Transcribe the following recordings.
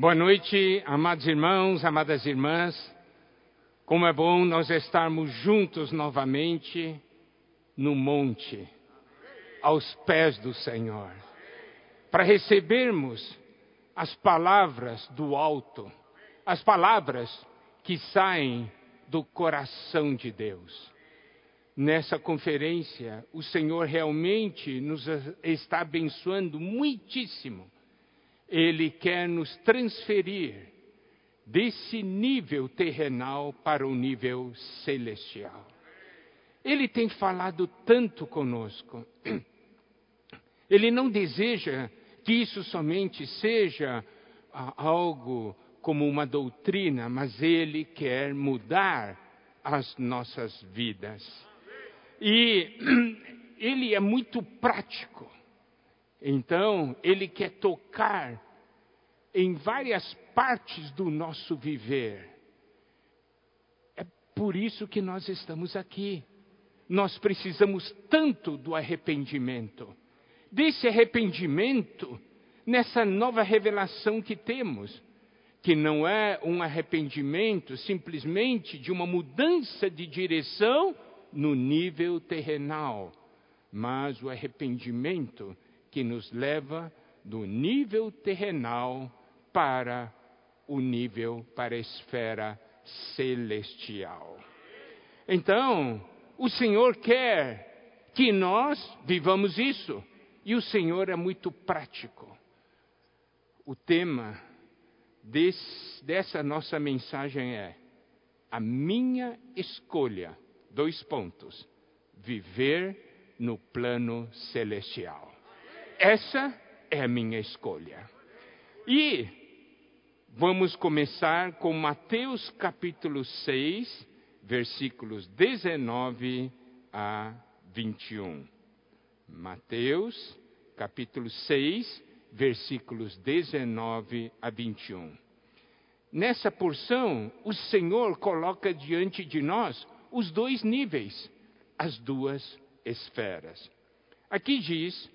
Boa noite, amados irmãos, amadas irmãs. Como é bom nós estarmos juntos novamente no monte, aos pés do Senhor, para recebermos as palavras do alto, as palavras que saem do coração de Deus. Nessa conferência, o Senhor realmente nos está abençoando muitíssimo ele quer nos transferir desse nível terrenal para o nível celestial. Ele tem falado tanto conosco. Ele não deseja que isso somente seja ah, algo como uma doutrina, mas ele quer mudar as nossas vidas. E ele é muito prático. Então, ele quer tocar em várias partes do nosso viver. É por isso que nós estamos aqui. Nós precisamos tanto do arrependimento. Desse arrependimento, nessa nova revelação que temos, que não é um arrependimento simplesmente de uma mudança de direção no nível terrenal, mas o arrependimento que nos leva do nível terrenal para o nível, para a esfera celestial. Então, o Senhor quer que nós vivamos isso, e o Senhor é muito prático. O tema desse, dessa nossa mensagem é a minha escolha, dois pontos, viver no plano celestial. Essa é a minha escolha. E vamos começar com Mateus capítulo 6, versículos 19 a 21. Mateus capítulo 6, versículos 19 a 21. Nessa porção, o Senhor coloca diante de nós os dois níveis, as duas esferas. Aqui diz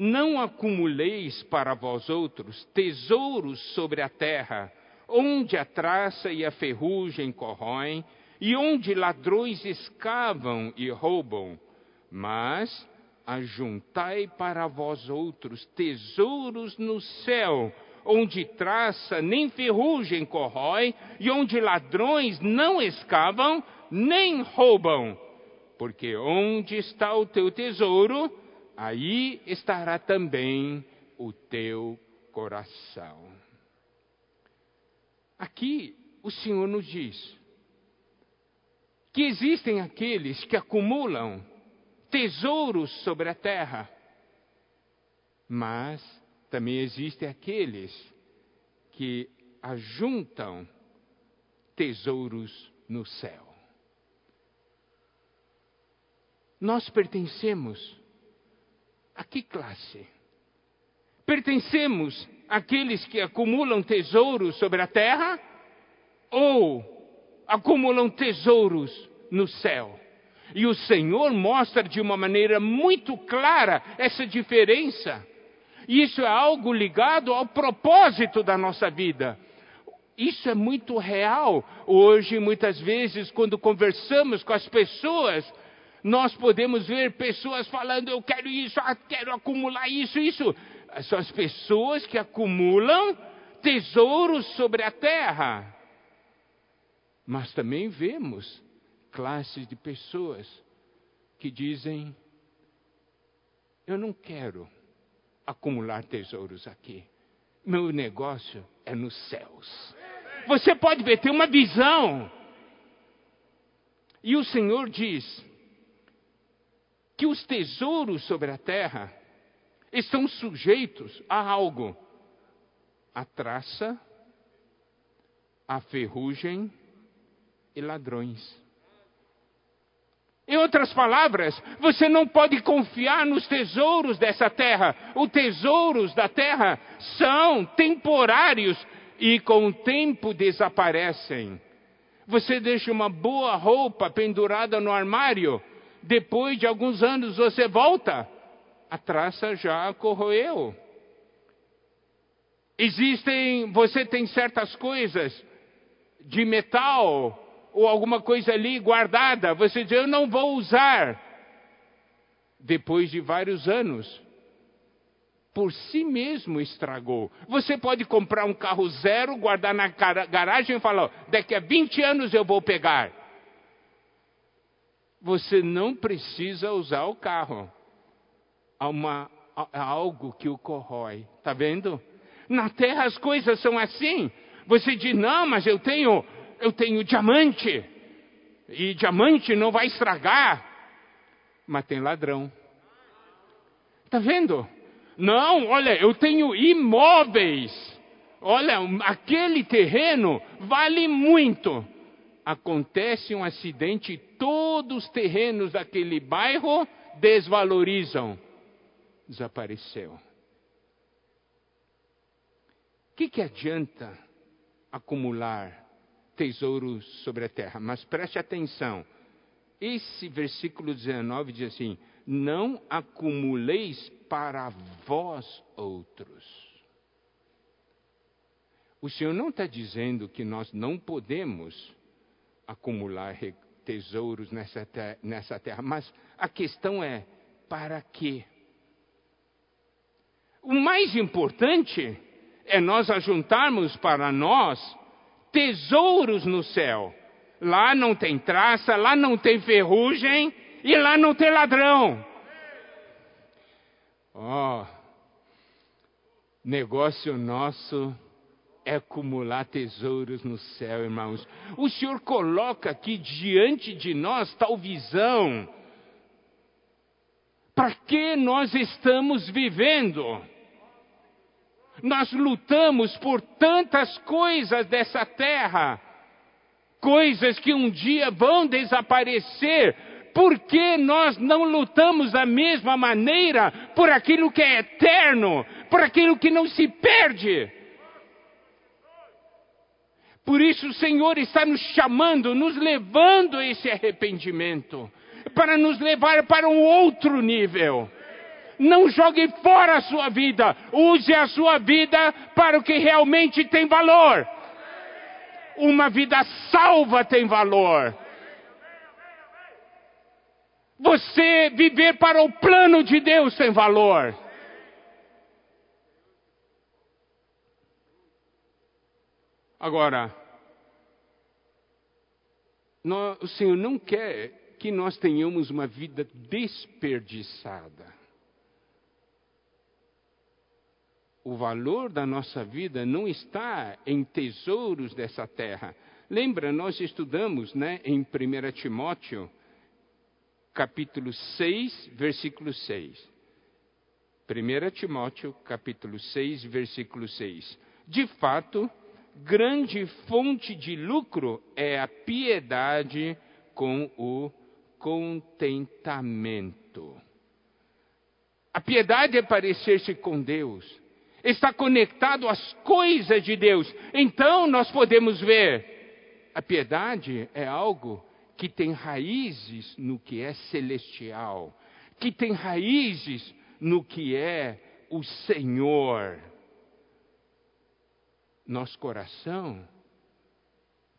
não acumuleis para vós outros tesouros sobre a terra, onde a traça e a ferrugem corroem, e onde ladrões escavam e roubam, mas ajuntai para vós outros tesouros no céu, onde traça nem ferrugem corrói, e onde ladrões não escavam nem roubam. Porque onde está o teu tesouro, aí estará também o teu coração. Aqui o Senhor nos diz que existem aqueles que acumulam tesouros sobre a terra, mas também existem aqueles que ajuntam tesouros no céu. Nós pertencemos a que classe? Pertencemos àqueles que acumulam tesouros sobre a terra ou acumulam tesouros no céu? E o Senhor mostra de uma maneira muito clara essa diferença. E isso é algo ligado ao propósito da nossa vida. Isso é muito real. Hoje, muitas vezes, quando conversamos com as pessoas, nós podemos ver pessoas falando: eu quero isso, ah, quero acumular isso, isso. São as pessoas que acumulam tesouros sobre a terra. Mas também vemos classes de pessoas que dizem: eu não quero acumular tesouros aqui. Meu negócio é nos céus. Você pode ver, tem uma visão. E o Senhor diz: que os tesouros sobre a terra estão sujeitos a algo: a traça, a ferrugem e ladrões. Em outras palavras, você não pode confiar nos tesouros dessa terra. Os tesouros da terra são temporários e com o tempo desaparecem. Você deixa uma boa roupa pendurada no armário, depois de alguns anos você volta, a traça já corroeu. Existem, você tem certas coisas de metal ou alguma coisa ali guardada, você diz, eu não vou usar. Depois de vários anos, por si mesmo estragou. Você pode comprar um carro zero, guardar na garagem e falar: daqui a 20 anos eu vou pegar. Você não precisa usar o carro. Há, uma, algo que o corrói. Está vendo? Na terra as coisas são assim. Você diz: não, mas eu tenho, eu tenho diamante. E diamante não vai estragar. Mas tem ladrão. Está vendo? Não, olha, eu tenho imóveis. Olha, aquele terreno vale muito. Acontece um acidente, todos os terrenos daquele bairro desvalorizam. Desapareceu. O que, que adianta acumular tesouros sobre a terra? Mas preste atenção. Esse versículo 19 diz assim: Não acumuleis para vós outros. O Senhor não está dizendo que nós não podemos acumular tesouros nessa terra, nessa terra, mas a questão é: para quê? O mais importante é nós ajuntarmos para nós tesouros no céu. Lá não tem traça, lá não tem ferrugem e lá não tem ladrão. Ó, oh, negócio nosso é acumular tesouros no céu, irmãos. O Senhor coloca aqui diante de nós tal visão. Para que nós estamos vivendo? Nós lutamos por tantas coisas dessa terra, coisas que um dia vão desaparecer, por que nós não lutamos da mesma maneira por aquilo que é eterno, por aquilo que não se perde? Por isso o Senhor está nos chamando, nos levando a esse arrependimento, para nos levar para um outro nível. Não jogue fora a sua vida, use a sua vida para o que realmente tem valor. Uma vida salva tem valor. Você viver para o plano de Deus tem valor. Agora, o Senhor não quer que nós tenhamos uma vida desperdiçada. O valor da nossa vida não está em tesouros dessa terra. Lembra, nós estudamos né, em 1 Timóteo capítulo 6, versículo 6. 1 Timóteo, capítulo 6, versículo 6. De fato, grande fonte de lucro é a piedade com o contentamento. A piedade é parecer-se com Deus, está conectado às coisas de Deus. Então nós podemos ver, a piedade é algo que tem raízes no que é celestial, que tem raízes no que é o Senhor. Nosso coração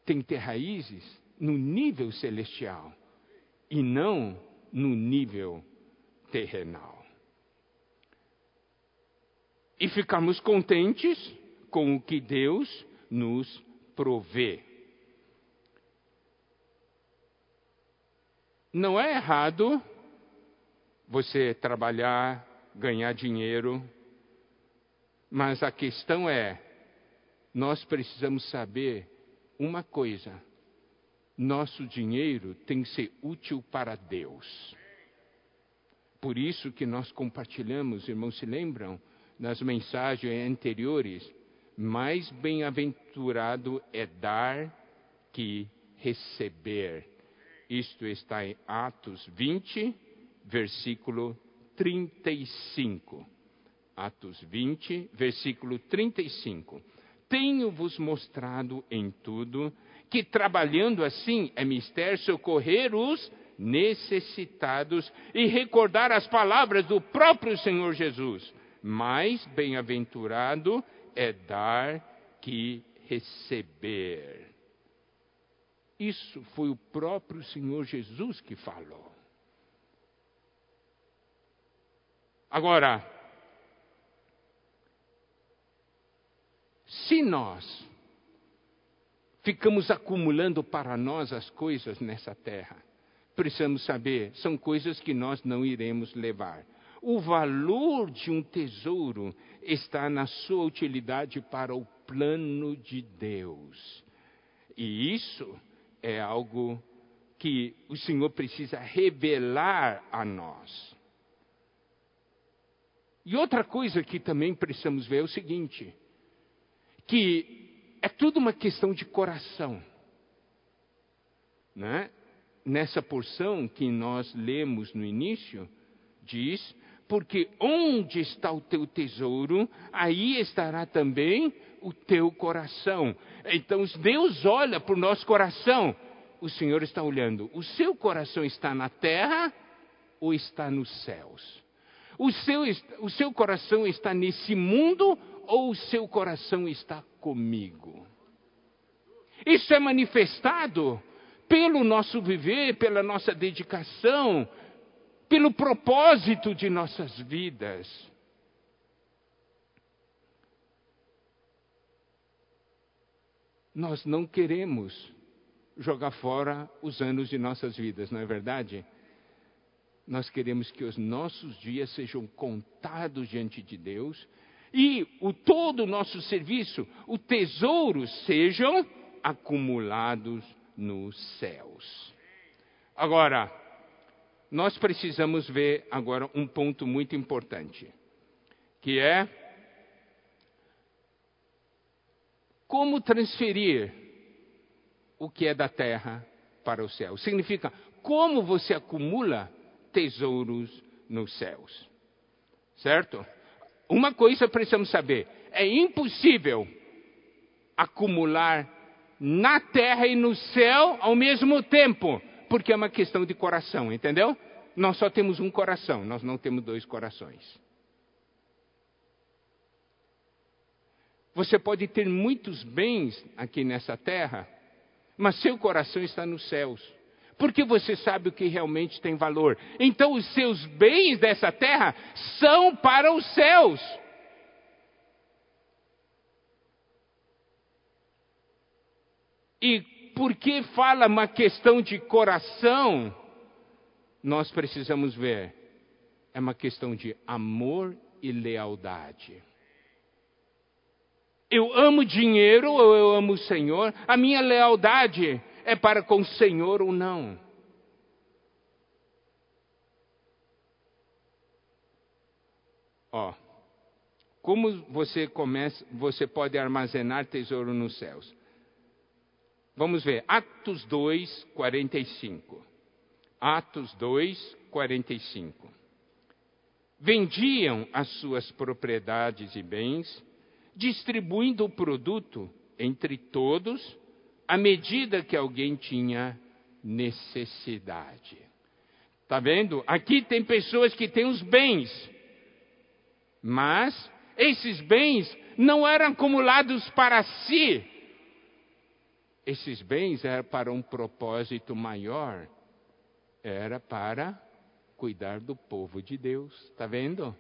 tem que ter raízes no nível celestial e não no nível terrenal. E ficamos contentes com o que Deus nos provê. Não é errado você trabalhar, ganhar dinheiro, mas a questão é: nós precisamos saber uma coisa. Nosso dinheiro tem que ser útil para Deus. Por isso que nós compartilhamos, irmãos, se lembram, nas mensagens anteriores, mais bem-aventurado é dar que receber. Isto está em Atos 20, versículo 35. Atos 20, versículo 35. Tenho-vos mostrado em tudo que trabalhando assim é mister socorrer os necessitados e recordar as palavras do próprio Senhor Jesus. Mais bem-aventurado é dar que receber. Isso foi o próprio Senhor Jesus que falou. Agora, se nós ficamos acumulando para nós as coisas nessa terra, precisamos saber, são coisas que nós não iremos levar. O valor de um tesouro está na sua utilidade para o plano de Deus. E isso é algo que o Senhor precisa revelar a nós. E outra coisa que também precisamos ver é o seguinte: que é tudo uma questão de coração. Né? Nessa porção que nós lemos no início, diz porque onde está o teu tesouro, aí estará também o teu coração. Então, Deus olha para o nosso coração. O Senhor está olhando. O seu coração está na terra ou está nos céus? O seu, o seu coração está nesse mundo ou o seu coração está comigo? Isso é manifestado pelo nosso viver, pela nossa dedicação, pelo propósito de nossas vidas. Nós não queremos jogar fora os anos de nossas vidas, não é verdade? Nós queremos que os nossos dias sejam contados diante de Deus e o todo o nosso serviço, o tesouro, sejam acumulados nos céus. Agora, nós precisamos ver agora um ponto muito importante, que é como transferir o que é da terra para o céu. Significa como você acumula tesouros nos céus. Certo? Uma coisa precisamos saber: é impossível acumular na terra e no céu ao mesmo tempo porque é uma questão de coração, entendeu? Nós só temos um coração, nós não temos dois corações. Você pode ter muitos bens aqui nessa terra, mas seu coração está nos céus. Porque você sabe o que realmente tem valor. Então, os seus bens dessa terra são para os céus. E porque fala uma questão de coração, nós precisamos ver. É uma questão de amor e lealdade. Eu amo dinheiro ou eu amo o Senhor? A minha lealdade é para com o Senhor ou não? Ó, como você começa, você pode armazenar tesouro nos céus? Vamos ver, Atos 2, 45. Atos 2, 45. Vendiam as suas propriedades e bens, distribuindo o produto entre todos, à medida que alguém tinha necessidade. Está vendo? Aqui tem pessoas que têm os bens, mas esses bens não eram acumulados para si, esses bens eram para um propósito maior, era para cuidar do povo de Deus, está vendo?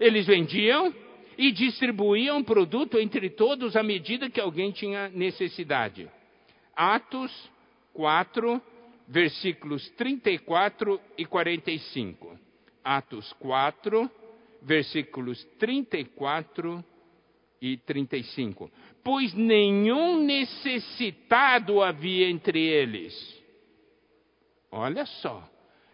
Eles vendiam e distribuíam produto entre todos à medida que alguém tinha necessidade. Atos 4, versículos 34 e 45. Atos 4, versículos 34 e 35 pois nenhum necessitado havia entre eles. Olha só,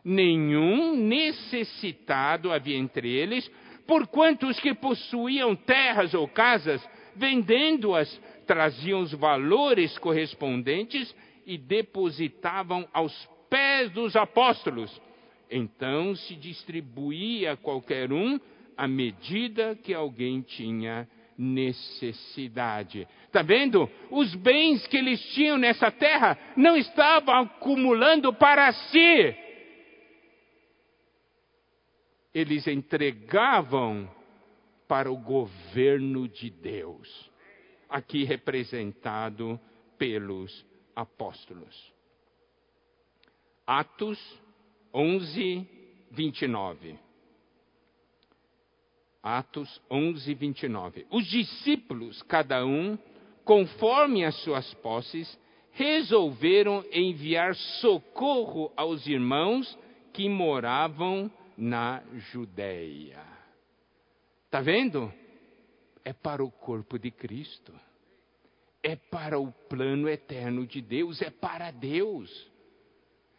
nenhum necessitado havia entre eles, porquanto os que possuíam terras ou casas, vendendo-as, traziam os valores correspondentes e depositavam aos pés dos apóstolos. Então se distribuía a qualquer um à medida que alguém tinha necessidade. Está vendo? Os bens que eles tinham nessa terra não estavam acumulando para si. Eles entregavam para o governo de Deus, aqui representado pelos apóstolos. Atos 11, 29. Atos 11, 29. Os discípulos, cada um, conforme as suas posses, resolveram enviar socorro aos irmãos que moravam na Judéia. Está vendo? É para o corpo de Cristo. É para o plano eterno de Deus, é para Deus.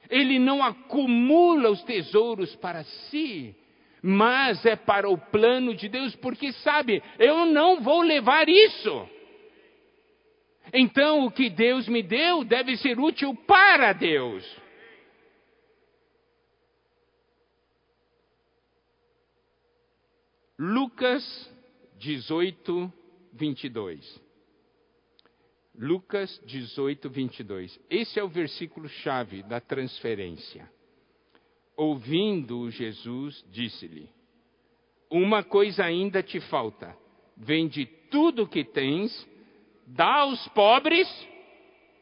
Ele não acumula os tesouros para si, mas é para o plano de Deus, porque sabe, eu não vou levar isso. Então, o que Deus me deu deve ser útil para Deus. Lucas 18, 22. Lucas 18, 22. Esse é o versículo chave da transferência. Ouvindo Jesus, disse-lhe: Uma coisa ainda te falta. Vende tudo o que tens, dá aos pobres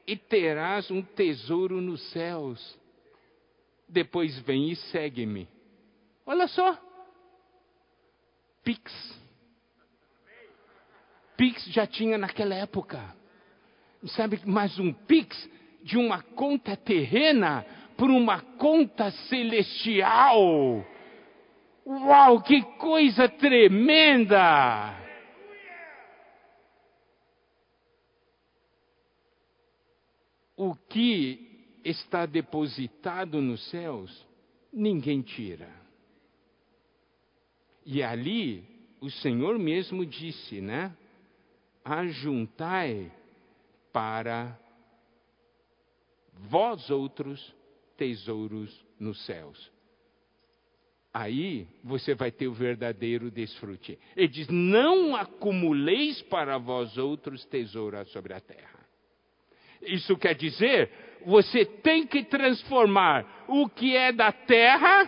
e terás um tesouro nos céus. Depois vem e segue-me. Olha só. Pix. Pix já tinha naquela época. Sabe, mais um Pix de uma conta terrena por uma conta celestial. Uau, que coisa tremenda! O que está depositado nos céus, ninguém tira. E ali, o Senhor mesmo disse, né? Ajuntai para vós outros tesouros nos céus. Aí você vai ter o verdadeiro desfrute. Ele diz: Não acumuleis para vós outros tesouros sobre a terra. Isso quer dizer, você tem que transformar o que é da terra,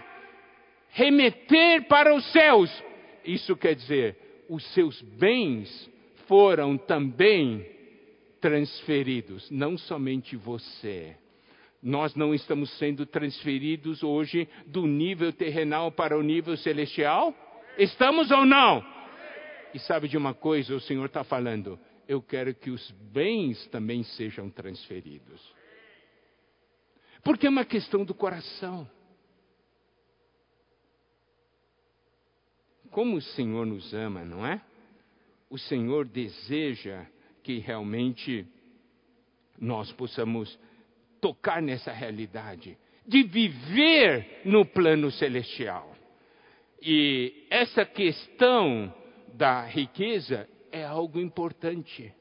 remeter para os céus. Isso quer dizer, os seus bens foram também transferidos, não somente você. Nós não estamos sendo transferidos hoje do nível terrenal para o nível celestial? Estamos ou não? E sabe de uma coisa, o Senhor está falando, eu quero que os bens também sejam transferidos. Porque é uma questão do coração. Como o Senhor nos ama, não é? O Senhor deseja que realmente nós possamos tocar nessa realidade, de viver no plano celestial. E essa questão da riqueza é algo importante,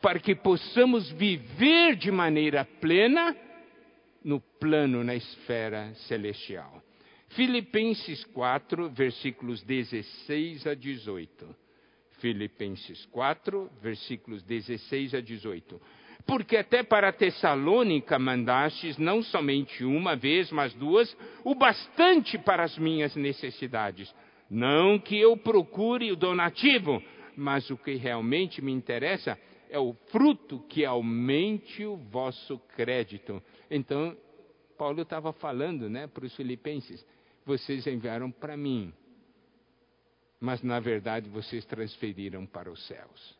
para que possamos viver de maneira plena no plano, na esfera celestial. Filipenses 4, versículos 16 a 18. Filipenses 4, versículos 16 a 18. Porque até para Tessalônica mandastes não somente uma vez, mas duas, o bastante para as minhas necessidades. Não que eu procure o donativo, mas o que realmente me interessa é o fruto que aumente o vosso crédito. Então, Paulo estava falando né, para os filipenses: vocês enviaram para mim, mas na verdade vocês transferiram para os céus.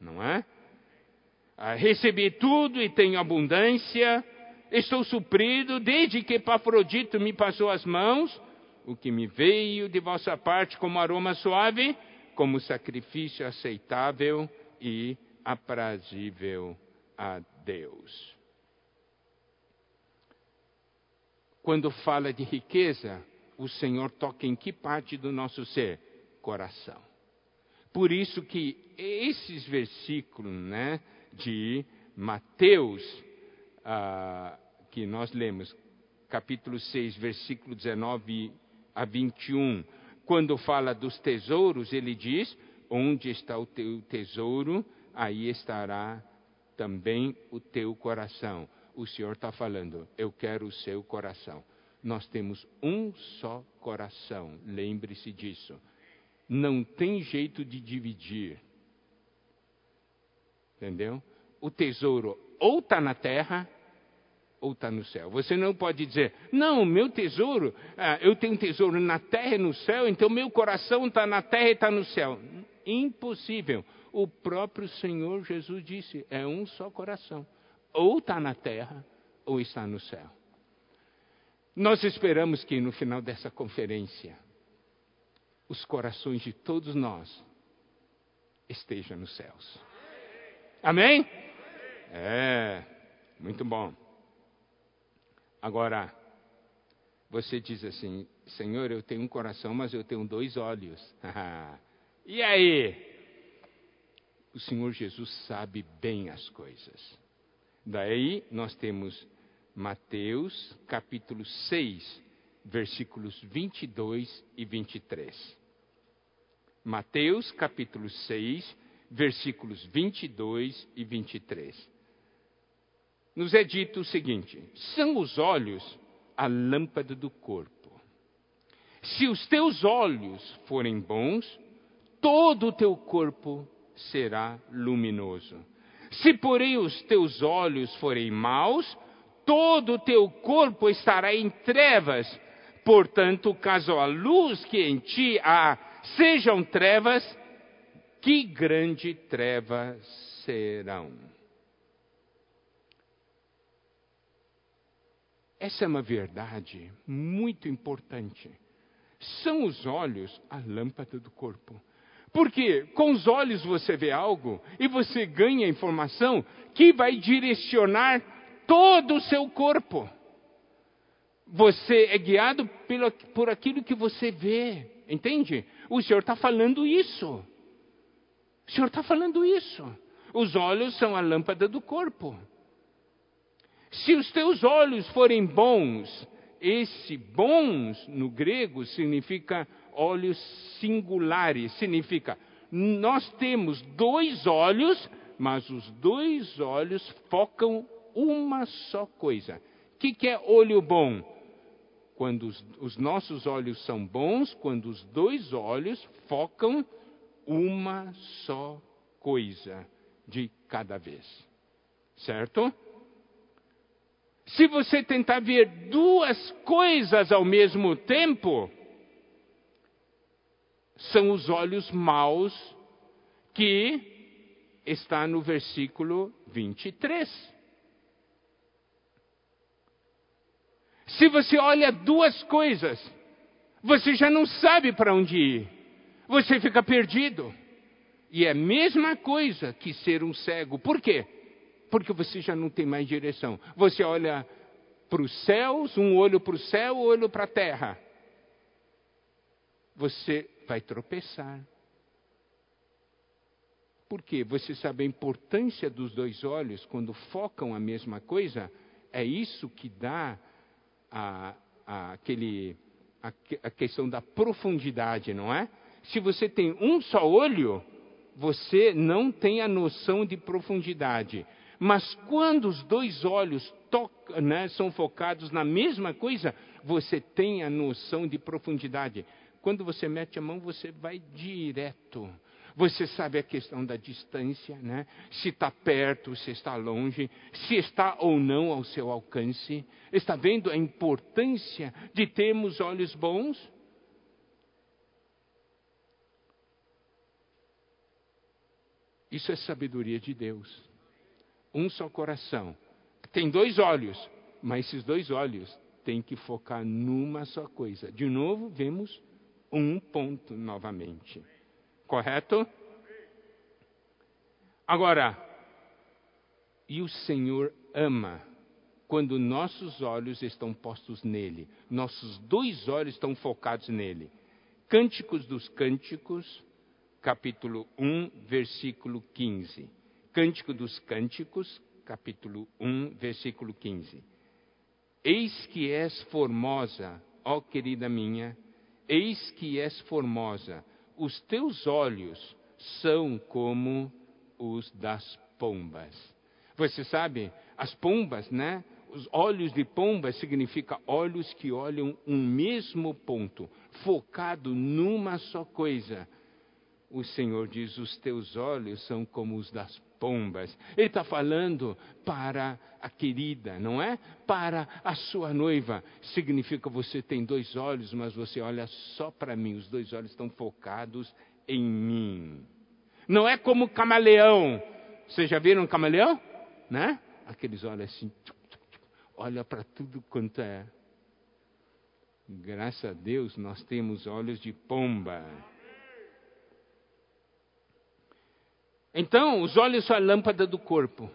Não é? Ah, recebi tudo e tenho abundância, estou suprido, desde que Epafrodito me passou as mãos, o que me veio de vossa parte como aroma suave, como sacrifício aceitável e aprazível a Deus. Quando fala de riqueza, o Senhor toca em que parte do nosso ser? Coração. Por isso que esses versículos, né, de Mateus, ah, que nós lemos, capítulo 6, versículo 19 a 21, quando fala dos tesouros, ele diz: Onde está o teu tesouro, aí estará também o teu coração. O Senhor está falando, eu quero o seu coração. Nós temos um só coração, lembre-se disso. Não tem jeito de dividir. Entendeu? O tesouro ou está na terra ou está no céu. Você não pode dizer, não, meu tesouro, ah, eu tenho um tesouro na terra e no céu, então meu coração está na terra e está no céu. Impossível. O próprio Senhor Jesus disse: é um só coração. Ou está na terra ou está no céu. Nós esperamos que no final dessa conferência, os corações de todos nós estejam nos céus. Amém? É, muito bom. Agora, você diz assim: Senhor, eu tenho um coração, mas eu tenho dois olhos. e aí? O Senhor Jesus sabe bem as coisas. Daí nós temos Mateus capítulo 6, versículos 22 e 23. Mateus capítulo 6, versículos 22 e 23 nos é dito o seguinte: são os olhos a lâmpada do corpo. Se os teus olhos forem bons, todo o teu corpo será luminoso. Se, porém, os teus olhos forem maus, todo o teu corpo estará em trevas. Portanto, caso a luz que em ti há sejam trevas, que grande trevas serão. Essa é uma verdade muito importante. São os olhos a lâmpada do corpo. Porque com os olhos você vê algo e você ganha informação que vai direcionar todo o seu corpo. Você é guiado pelo, por aquilo que você vê, entende? O Senhor está falando isso. O Senhor está falando isso. Os olhos são a lâmpada do corpo. Se os teus olhos forem bons, esse bons no grego significa olhos singulares, significa nós temos dois olhos, mas os dois olhos focam uma só coisa. O que, que é olho bom? Quando os, os nossos olhos são bons, quando os dois olhos focam uma só coisa de cada vez. Certo? Se você tentar ver duas coisas ao mesmo tempo, são os olhos maus que está no versículo 23. Se você olha duas coisas, você já não sabe para onde ir. Você fica perdido. E é a mesma coisa que ser um cego. Por quê? porque você já não tem mais direção. Você olha para os céus, um olho para o céu, um olho para a terra. Você vai tropeçar. Por quê? Você sabe a importância dos dois olhos quando focam a mesma coisa? É isso que dá a, a, aquele, a, a questão da profundidade, não é? Se você tem um só olho, você não tem a noção de profundidade. Mas quando os dois olhos tocam, né, são focados na mesma coisa, você tem a noção de profundidade. Quando você mete a mão, você vai direto. Você sabe a questão da distância, né? Se está perto, se está longe, se está ou não ao seu alcance. Está vendo a importância de termos olhos bons? Isso é sabedoria de Deus um só coração. Tem dois olhos, mas esses dois olhos têm que focar numa só coisa. De novo, vemos um ponto novamente. Correto? Agora, e o Senhor ama quando nossos olhos estão postos nele, nossos dois olhos estão focados nele. Cânticos dos Cânticos, capítulo 1, versículo 15. Cântico dos Cânticos, capítulo 1, versículo 15. Eis que és formosa, ó querida minha, eis que és formosa, os teus olhos são como os das pombas. Você sabe, as pombas, né? Os olhos de pomba significa olhos que olham um mesmo ponto, focado numa só coisa. O Senhor diz: os teus olhos são como os das pombas. Ele está falando para a querida, não é? Para a sua noiva. Significa você tem dois olhos, mas você olha só para mim. Os dois olhos estão focados em mim. Não é como camaleão. Vocês já viram um camaleão? Né? Aqueles olhos assim, olha para tudo quanto é. Graças a Deus nós temos olhos de pomba. Então, os olhos são a lâmpada do corpo.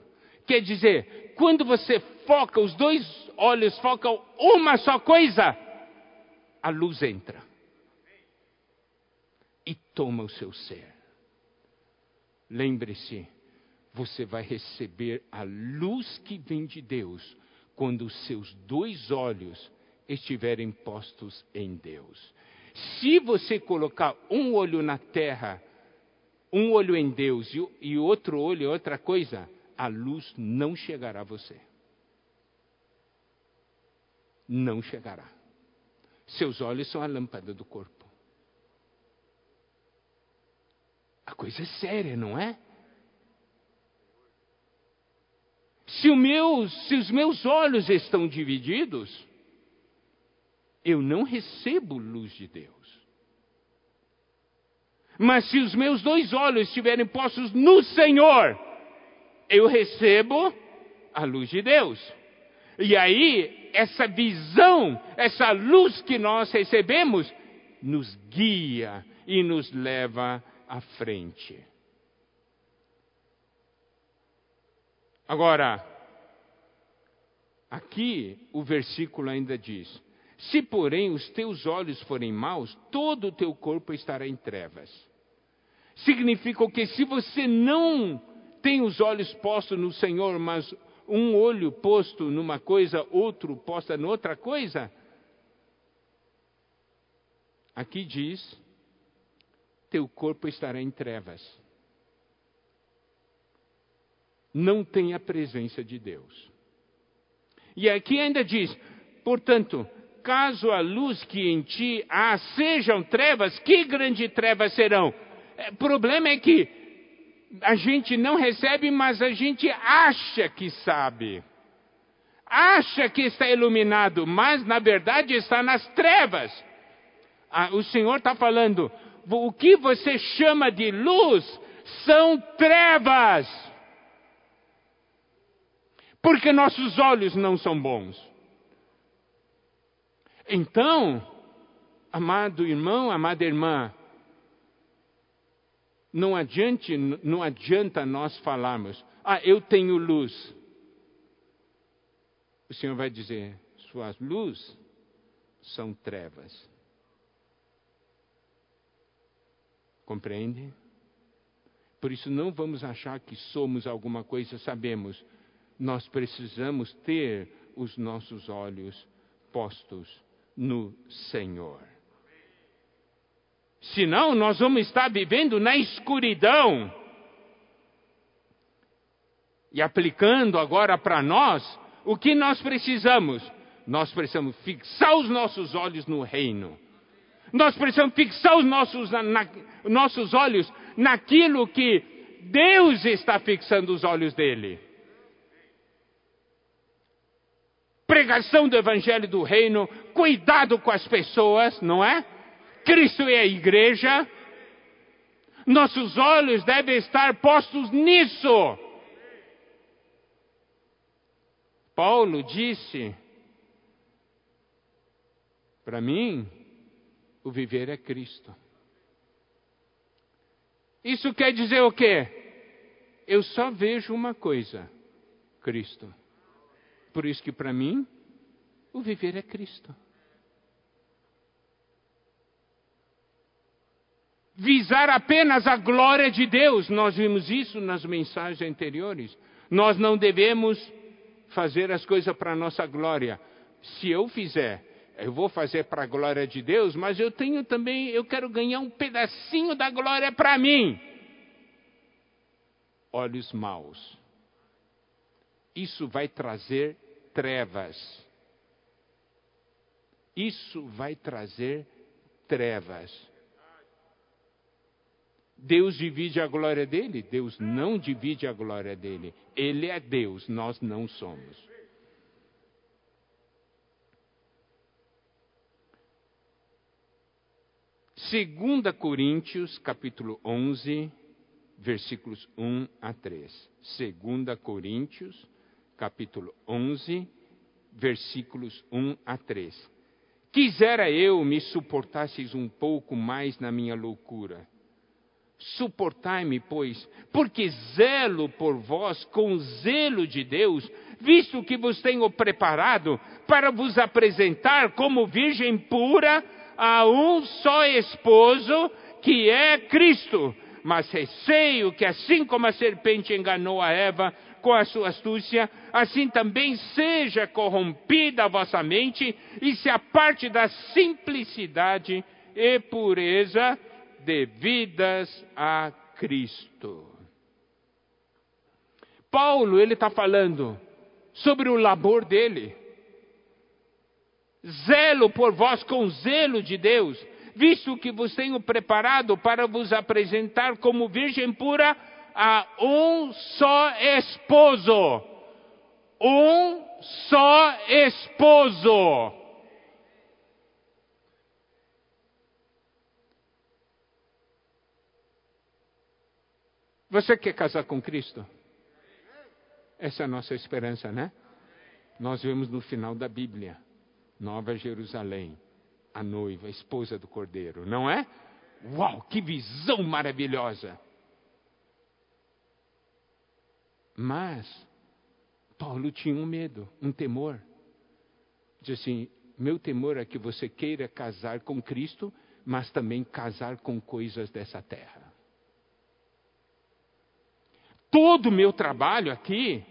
Quer dizer, quando você foca, os dois olhos focam uma só coisa, a luz entra e toma o seu ser. Lembre-se, você vai receber a luz que vem de Deus quando os seus dois olhos estiverem postos em Deus. Se você colocar um olho na terra, um olho em Deus e outro olho em outra coisa, a luz não chegará a você. Não chegará. Seus olhos são a lâmpada do corpo. A coisa é séria, não é? Se, meu, se os meus olhos estão divididos, eu não recebo luz de Deus. Mas se os meus dois olhos estiverem postos no Senhor, eu recebo a luz de Deus. E aí, essa visão, essa luz que nós recebemos, nos guia e nos leva à frente. Agora, aqui o versículo ainda diz: Se, porém, os teus olhos forem maus, todo o teu corpo estará em trevas. Significa que se você não tem os olhos postos no Senhor, mas um olho posto numa coisa, outro posto noutra coisa, aqui diz: teu corpo estará em trevas não tem a presença de Deus. E aqui ainda diz: portanto, caso a luz que em ti há sejam trevas, que grandes trevas serão? O é, problema é que a gente não recebe, mas a gente acha que sabe. Acha que está iluminado, mas na verdade está nas trevas. Ah, o Senhor está falando: o que você chama de luz são trevas porque nossos olhos não são bons. Então, amado irmão, amada irmã, não, adiante, não adianta nós falarmos, ah, eu tenho luz. O Senhor vai dizer, suas luzes são trevas. Compreende? Por isso não vamos achar que somos alguma coisa, sabemos nós precisamos ter os nossos olhos postos no Senhor. Senão, nós vamos estar vivendo na escuridão. E aplicando agora para nós, o que nós precisamos? Nós precisamos fixar os nossos olhos no reino. Nós precisamos fixar os nossos, na, nossos olhos naquilo que Deus está fixando os olhos dele. pregação do evangelho do reino, cuidado com as pessoas, não é? Cristo é a igreja. Nossos olhos devem estar postos nisso. Paulo disse: Para mim, o viver é Cristo. Isso quer dizer o quê? Eu só vejo uma coisa: Cristo. Por isso que para mim, o viver é Cristo. Visar apenas a glória de Deus, nós vimos isso nas mensagens anteriores. Nós não devemos fazer as coisas para a nossa glória. Se eu fizer, eu vou fazer para a glória de Deus, mas eu tenho também, eu quero ganhar um pedacinho da glória para mim. Olhos maus isso vai trazer trevas. Isso vai trazer trevas. Deus divide a glória dele? Deus não divide a glória dele. Ele é Deus, nós não somos. Segunda Coríntios, capítulo 11, versículos 1 a 3. Segunda Coríntios, capítulo 11, versículos 1 a 3. Quisera eu me suportasseis um pouco mais na minha loucura Suportai-me, pois, porque zelo por vós com zelo de Deus, visto que vos tenho preparado para vos apresentar como virgem pura a um só esposo, que é Cristo. Mas receio que, assim como a serpente enganou a Eva com a sua astúcia, assim também seja corrompida a vossa mente e se aparte da simplicidade e pureza devidas a Cristo. Paulo, ele está falando sobre o labor dele. Zelo por vós com zelo de Deus, visto que vos tenho preparado para vos apresentar como virgem pura a um só esposo. Um só esposo. Você quer casar com Cristo? Essa é a nossa esperança, né? Nós vemos no final da Bíblia, Nova Jerusalém, a noiva, a esposa do Cordeiro, não é? Uau, que visão maravilhosa! Mas Paulo tinha um medo, um temor. Diz assim: meu temor é que você queira casar com Cristo, mas também casar com coisas dessa terra todo o meu trabalho aqui,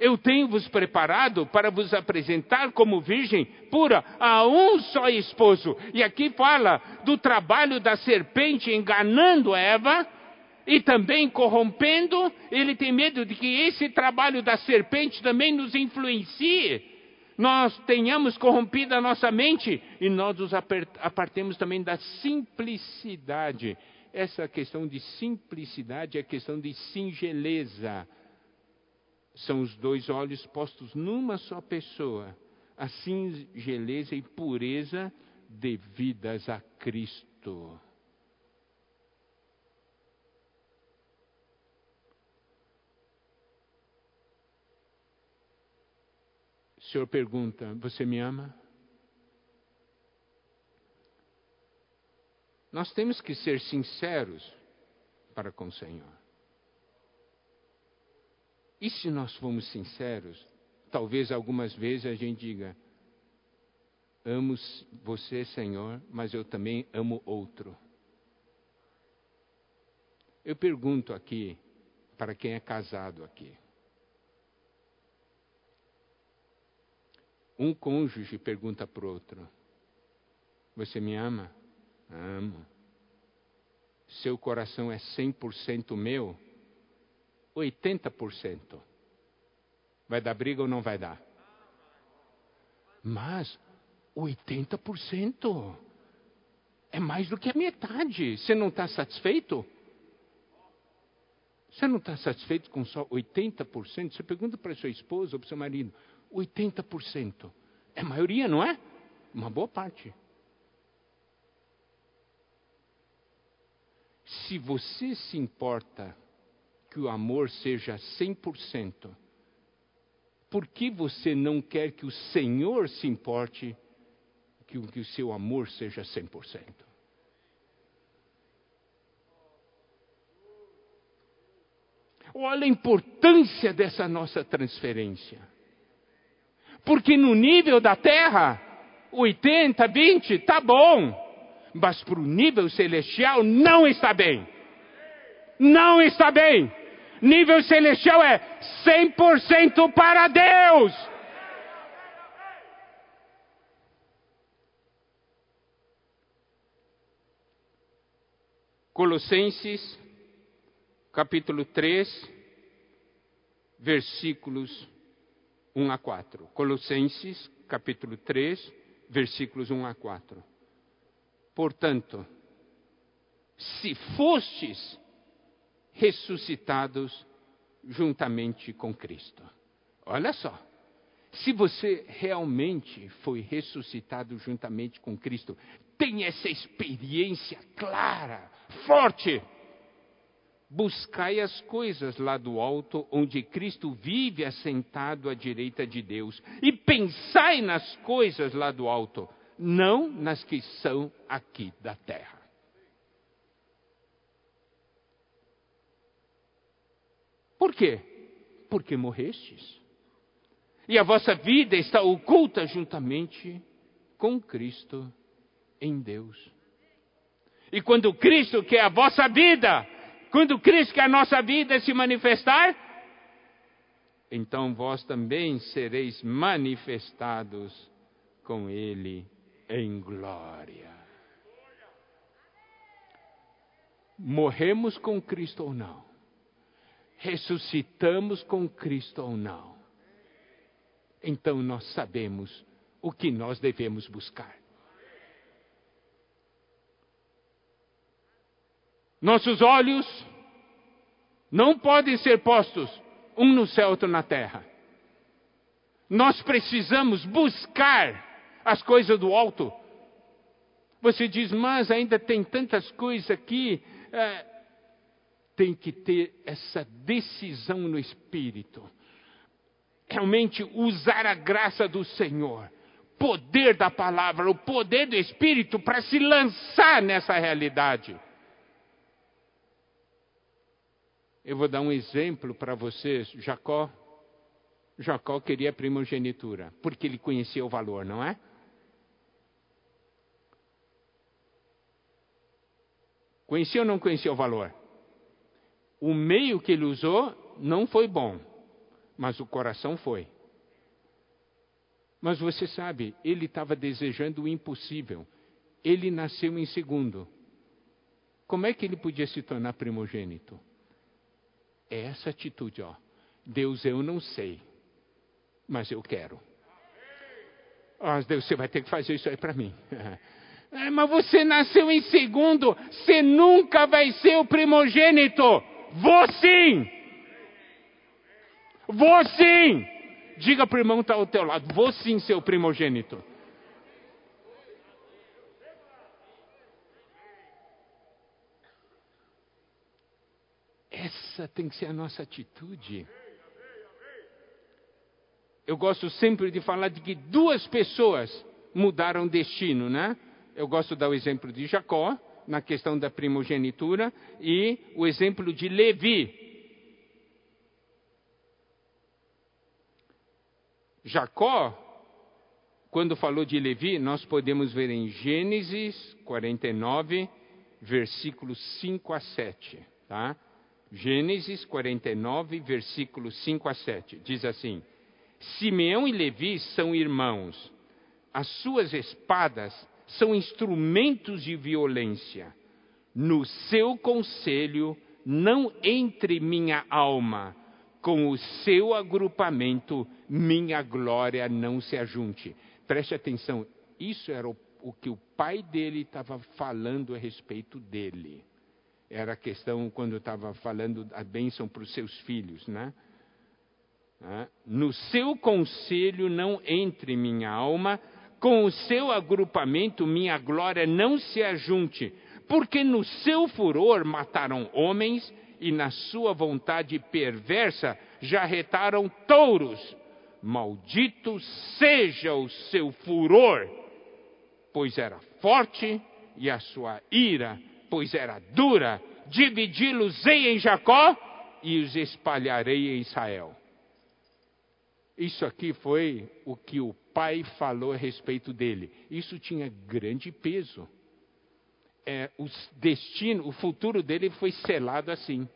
eu tenho vos preparado para vos apresentar como virgem pura a um só esposo. E aqui fala do trabalho da serpente enganando Eva e também corrompendo. Ele tem medo de que esse trabalho da serpente também nos influencie. Nós tenhamos corrompido a nossa mente e nós nos apartemos também da simplicidade essa questão de simplicidade é questão de singeleza. São os dois olhos postos numa só pessoa. A singeleza e pureza devidas a Cristo. O Senhor pergunta: Você me ama? Nós temos que ser sinceros para com o Senhor. E se nós formos sinceros, talvez algumas vezes a gente diga: Amo você, Senhor, mas eu também amo outro. Eu pergunto aqui, para quem é casado aqui. Um cônjuge pergunta para o outro: Você me ama? Amo. Seu coração é 100% meu? 80%. Vai dar briga ou não vai dar? Mas 80% é mais do que a metade. Você não está satisfeito? Você não está satisfeito com só 80%? Você pergunta para sua esposa ou para seu marido: 80%. É maioria, não é? Uma boa parte. Se você se importa que o amor seja 100%, por que você não quer que o Senhor se importe que, que o seu amor seja 100%? Olha a importância dessa nossa transferência. Porque no nível da terra, 80, 20, tá bom mas para o nível celestial não está bem. Não está bem. Nível celestial é 100% para Deus. Colossenses, capítulo 3, versículos 1 a 4. Colossenses, capítulo 3, versículos 1 a 4. Portanto, se fostes ressuscitados juntamente com Cristo. Olha só. Se você realmente foi ressuscitado juntamente com Cristo, tem essa experiência clara, forte. Buscai as coisas lá do alto, onde Cristo vive assentado à direita de Deus, e pensai nas coisas lá do alto, não nas que são aqui da terra. Por quê? Porque morrestes. E a vossa vida está oculta juntamente com Cristo em Deus. E quando Cristo quer a vossa vida, quando Cristo quer a nossa vida se manifestar, então vós também sereis manifestados com Ele em glória. Morremos com Cristo ou não? ressuscitamos com Cristo ou não. Então nós sabemos o que nós devemos buscar. Nossos olhos não podem ser postos um no céu, outro na terra. Nós precisamos buscar as coisas do alto. Você diz, mas ainda tem tantas coisas aqui. É, tem que ter essa decisão no espírito. Realmente usar a graça do Senhor, poder da palavra, o poder do espírito para se lançar nessa realidade. Eu vou dar um exemplo para vocês. Jacó, Jacó queria primogenitura, porque ele conhecia o valor, não é? Conhecia ou não conhecia o valor? O meio que ele usou não foi bom, mas o coração foi. Mas você sabe, ele estava desejando o impossível. Ele nasceu em segundo. Como é que ele podia se tornar primogênito? É essa atitude, ó. Deus, eu não sei, mas eu quero. Oh, Deus, você vai ter que fazer isso aí para mim. É, mas você nasceu em segundo, você nunca vai ser o primogênito. Vou sim! Vou sim! Diga para o irmão que está ao teu lado, vou sim ser o primogênito. Essa tem que ser a nossa atitude. Eu gosto sempre de falar de que duas pessoas mudaram destino, né? Eu gosto de dar o exemplo de Jacó, na questão da primogenitura e o exemplo de Levi. Jacó, quando falou de Levi, nós podemos ver em Gênesis 49, versículos 5 a 7. Tá? Gênesis 49, versículos 5 a 7. Diz assim: Simeão e Levi são irmãos. As suas espadas são instrumentos de violência. No seu conselho não entre minha alma, com o seu agrupamento minha glória não se ajunte. Preste atenção, isso era o, o que o pai dele estava falando a respeito dele. Era a questão quando estava falando a bênção para os seus filhos, né? No seu conselho não entre minha alma, com o seu agrupamento minha glória não se ajunte, porque no seu furor mataram homens e na sua vontade perversa jarretaram touros. Maldito seja o seu furor, pois era forte, e a sua ira, pois era dura. Dividi-los-ei em Jacó e os espalharei em Israel. Isso aqui foi o que o pai falou a respeito dele. Isso tinha grande peso. É, o destino, o futuro dele foi selado assim.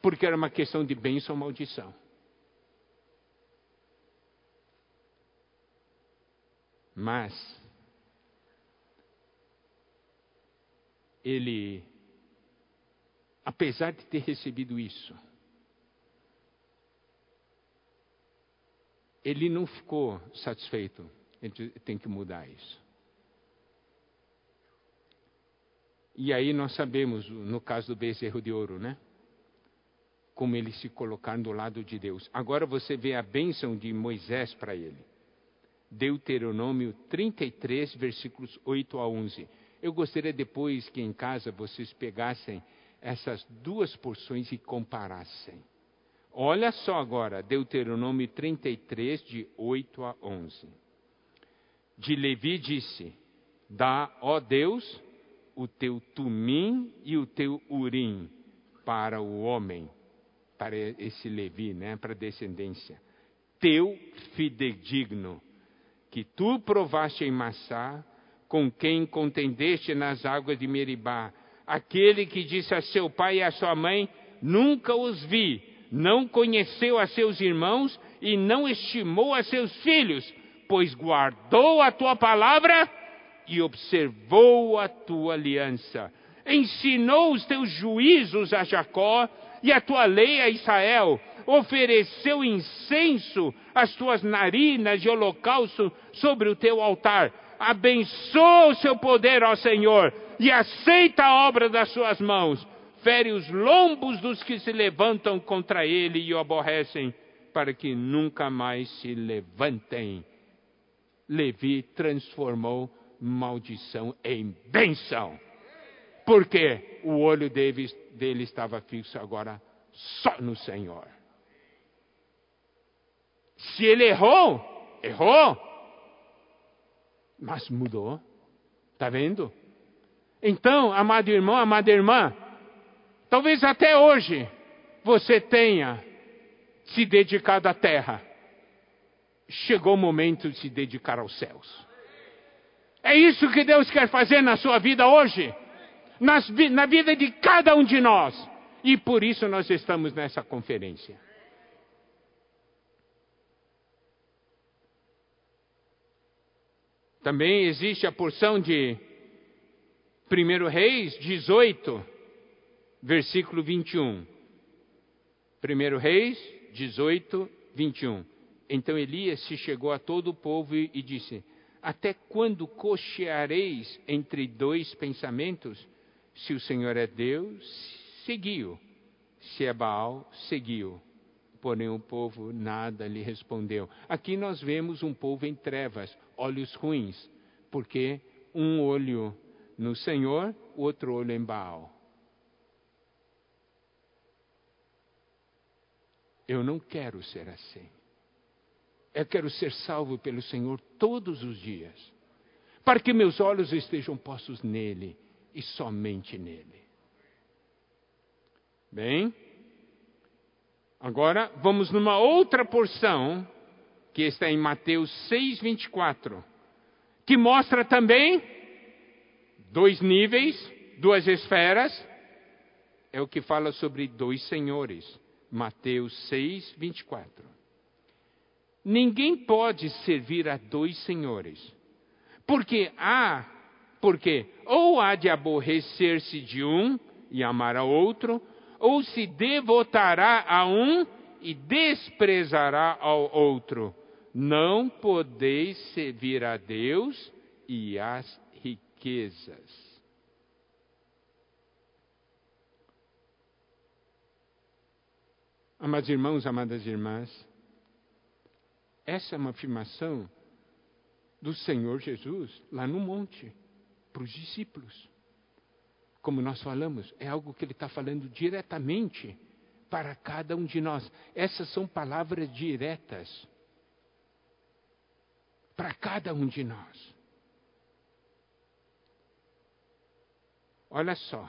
Porque era uma questão de bênção ou maldição. Mas ele, apesar de ter recebido isso, ele não ficou satisfeito. Ele tem que mudar isso. E aí nós sabemos, no caso do bezerro de ouro, né? Como ele se colocar do lado de Deus. Agora você vê a bênção de Moisés para ele. Deuteronômio 33, versículos 8 a 11. Eu gostaria depois que em casa vocês pegassem essas duas porções e comparassem. Olha só agora, Deuteronômio 33, de 8 a 11. De Levi disse: Dá, ó Deus, o teu tumim e o teu urim para o homem, para esse Levi, né, para a descendência. Teu fidedigno, que tu provaste em Massá, com quem contendeste nas águas de Meribá, aquele que disse a seu pai e a sua mãe: Nunca os vi, não conheceu a seus irmãos e não estimou a seus filhos, pois guardou a tua palavra e observou a tua aliança. Ensinou os teus juízos a Jacó e a tua lei a Israel. Ofereceu incenso às tuas narinas de holocausto sobre o teu altar abençoa o seu poder, ó Senhor, e aceita a obra das suas mãos. Fere os lombos dos que se levantam contra ele e o aborrecem, para que nunca mais se levantem. Levi transformou maldição em bênção. Porque o olho dele, dele estava fixo agora só no Senhor. Se ele errou, errou mas mudou. Está vendo? Então, amado irmão, amada irmã, talvez até hoje você tenha se dedicado à terra. Chegou o momento de se dedicar aos céus. É isso que Deus quer fazer na sua vida hoje, nas, na vida de cada um de nós. E por isso nós estamos nessa conferência. Também existe a porção de 1 Reis 18, versículo 21. 1 Reis 18, 21. Então Elias se chegou a todo o povo e disse: Até quando cocheareis entre dois pensamentos? Se o Senhor é Deus, seguiu. Se é Baal, seguiu. Porém o povo nada lhe respondeu. Aqui nós vemos um povo em trevas, olhos ruins, porque um olho no Senhor, outro olho em Baal. Eu não quero ser assim. Eu quero ser salvo pelo Senhor todos os dias, para que meus olhos estejam postos nele e somente nele. Bem, agora vamos numa outra porção que está em Mateus 6, 24, que mostra também dois níveis, duas esferas, é o que fala sobre dois senhores. Mateus 6, 24. Ninguém pode servir a dois senhores, porque há, porque ou há de aborrecer-se de um e amar a outro, ou se devotará a um e desprezará ao outro. Não podeis servir a Deus e às riquezas. Amados irmãos, amadas irmãs, essa é uma afirmação do Senhor Jesus lá no monte, para os discípulos. Como nós falamos, é algo que ele está falando diretamente para cada um de nós. Essas são palavras diretas para cada um de nós. Olha só,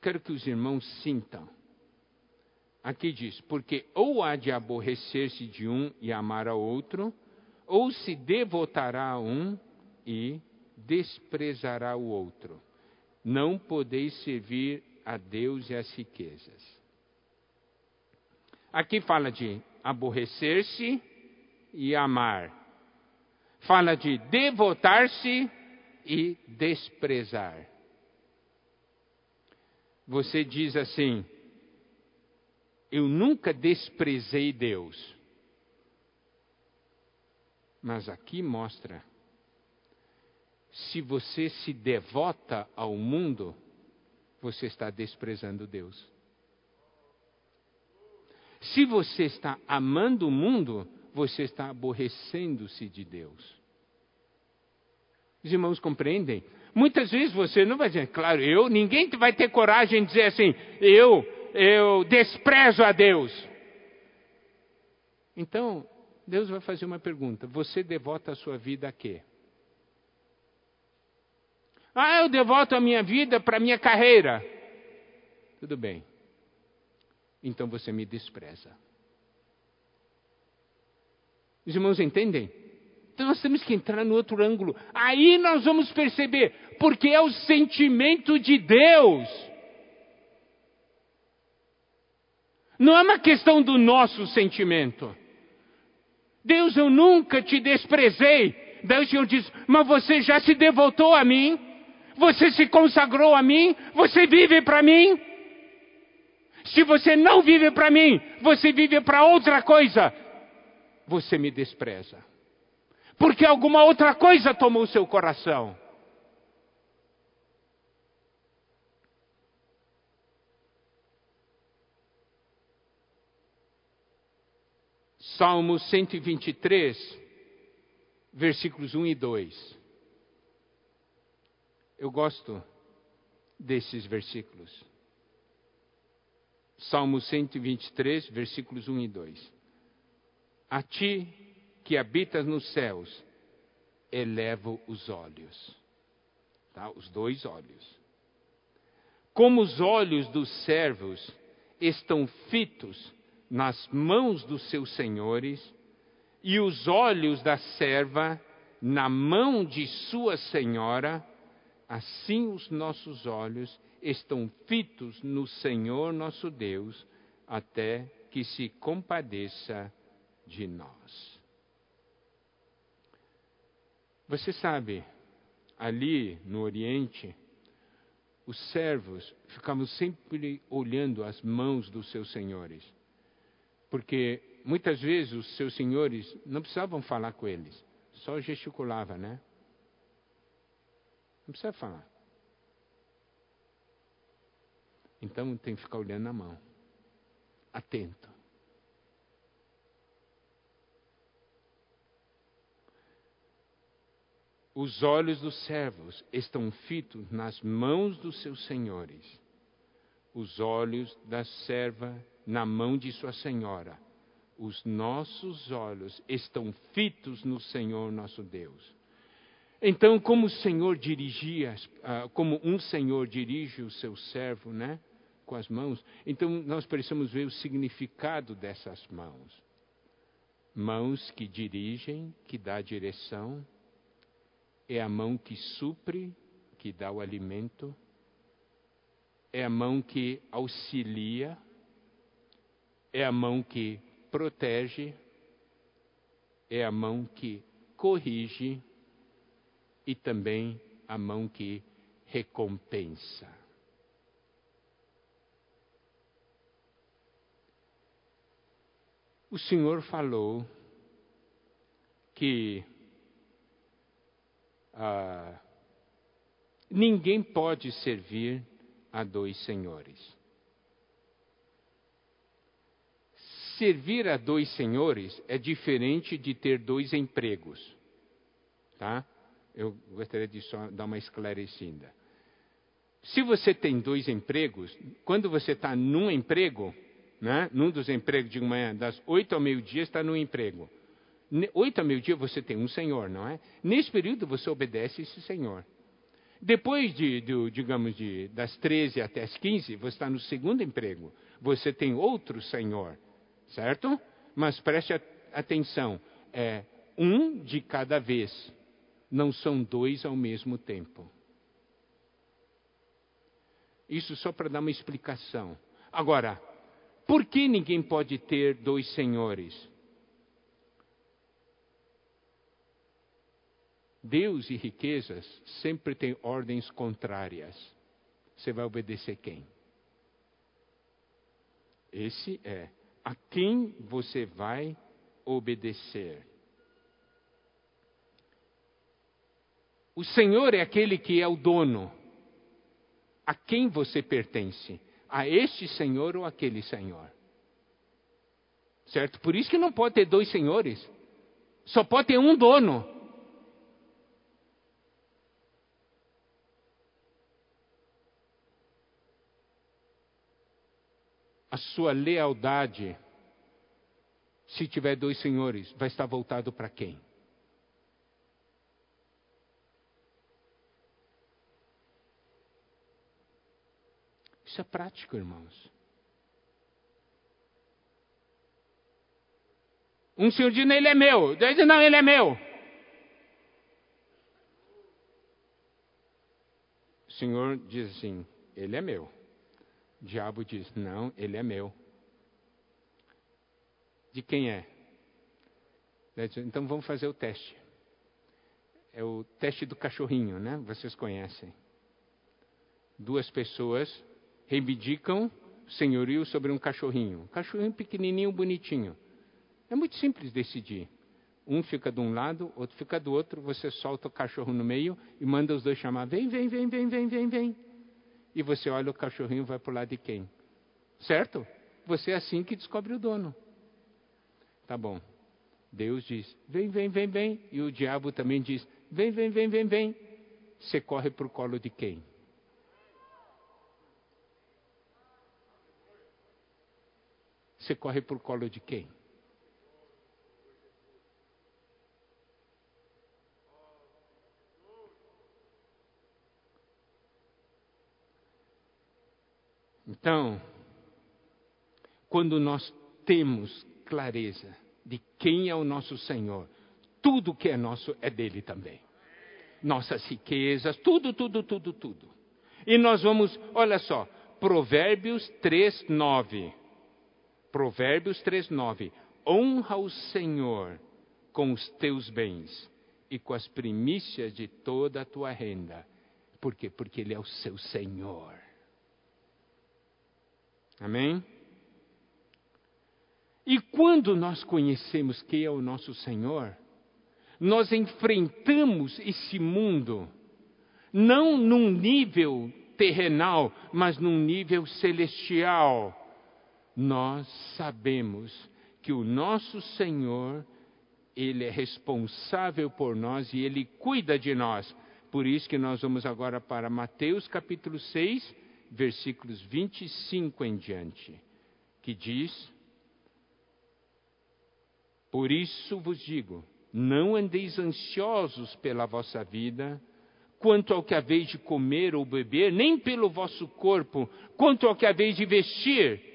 quero que os irmãos sintam. Aqui diz: porque ou há de aborrecer-se de um e amar ao outro, ou se devotará a um e desprezará o outro. Não podeis servir a Deus e às riquezas. Aqui fala de aborrecer-se e amar fala de devotar-se e desprezar. Você diz assim: Eu nunca desprezei Deus. Mas aqui mostra: se você se devota ao mundo, você está desprezando Deus. Se você está amando o mundo, você está aborrecendo-se de Deus. Os irmãos compreendem? Muitas vezes você não vai dizer, claro, eu, ninguém vai ter coragem de dizer assim, eu, eu desprezo a Deus. Então, Deus vai fazer uma pergunta: você devota a sua vida a quê? Ah, eu devoto a minha vida para a minha carreira. Tudo bem. Então você me despreza. Os irmãos entendem? Então nós temos que entrar no outro ângulo. Aí nós vamos perceber, porque é o sentimento de Deus. Não é uma questão do nosso sentimento. Deus, eu nunca te desprezei. O Senhor diz: Mas você já se devotou a mim? Você se consagrou a mim? Você vive para mim? Se você não vive para mim, você vive para outra coisa, você me despreza. Porque alguma outra coisa tomou seu coração. Salmo 123, versículos 1 e 2. Eu gosto desses versículos. Salmo 123, versículos 1 e 2. A ti que habitas nos céus, elevo os olhos. Tá? Os dois olhos. Como os olhos dos servos estão fitos nas mãos dos seus senhores, e os olhos da serva na mão de sua senhora, assim os nossos olhos estão fitos no Senhor nosso Deus, até que se compadeça de nós. Você sabe, ali no Oriente, os servos ficavam sempre olhando as mãos dos seus senhores, porque muitas vezes os seus senhores não precisavam falar com eles, só gesticulava, né? Não precisa falar. Então tem que ficar olhando na mão. Atento. Os olhos dos servos estão fitos nas mãos dos seus senhores. Os olhos da serva na mão de sua senhora. Os nossos olhos estão fitos no Senhor nosso Deus. Então, como o Senhor dirigia, ah, como um Senhor dirige o seu servo, né? Com as mãos, então nós precisamos ver o significado dessas mãos. Mãos que dirigem, que dá direção, é a mão que supre, que dá o alimento, é a mão que auxilia, é a mão que protege, é a mão que corrige e também a mão que recompensa. O Senhor falou que ah, ninguém pode servir a dois senhores. Servir a dois senhores é diferente de ter dois empregos, tá? eu gostaria de só dar uma esclarecida. Se você tem dois empregos, quando você está num emprego, né, num dos empregos de manhã, das oito ao meio-dia, está no emprego. Oito ao meio-dia você tem um senhor, não é? Nesse período você obedece esse senhor. Depois de, de digamos, de, das 13 até as 15, você está no segundo emprego. Você tem outro senhor, certo? Mas preste atenção, é um de cada vez não são dois ao mesmo tempo. Isso só para dar uma explicação. Agora, por que ninguém pode ter dois senhores? Deus e riquezas sempre têm ordens contrárias. Você vai obedecer quem? Esse é a quem você vai obedecer. O Senhor é aquele que é o dono. A quem você pertence? A este Senhor ou aquele Senhor? Certo? Por isso que não pode ter dois senhores. Só pode ter um dono. A sua lealdade, se tiver dois senhores, vai estar voltado para quem? Isso é prático, irmãos. Um senhor diz, ele é meu. Dois diz, não, ele é meu. O senhor diz assim, ele é meu. O diabo diz, não, ele é meu. De quem é? Então vamos fazer o teste. É o teste do cachorrinho, né? Vocês conhecem. Duas pessoas reivindicam senhorio sobre um cachorrinho. Um cachorrinho pequenininho, bonitinho. É muito simples decidir. Um fica de um lado, outro fica do outro, você solta o cachorro no meio e manda os dois chamar: vem, vem, vem, vem, vem, vem, vem. E você olha o cachorrinho vai para o lado de quem? Certo? Você é assim que descobre o dono. Tá bom. Deus diz: vem, vem, vem, vem. E o diabo também diz: vem, vem, vem, vem, vem. Você corre para o colo de quem? Você corre para o colo de quem? Então, quando nós temos clareza de quem é o nosso Senhor, tudo que é nosso é dele também. Nossas riquezas, tudo, tudo, tudo, tudo. E nós vamos, olha só, Provérbios 3, 9. Provérbios 3, 9. Honra o Senhor com os teus bens e com as primícias de toda a tua renda. Por quê? Porque Ele é o seu Senhor. Amém? E quando nós conhecemos quem é o nosso Senhor, nós enfrentamos esse mundo, não num nível terrenal, mas num nível celestial. Nós sabemos que o nosso Senhor, Ele é responsável por nós e Ele cuida de nós. Por isso que nós vamos agora para Mateus capítulo 6, versículos 25 em diante, que diz: Por isso vos digo, não andeis ansiosos pela vossa vida, quanto ao que haveis de comer ou beber, nem pelo vosso corpo, quanto ao que haveis de vestir.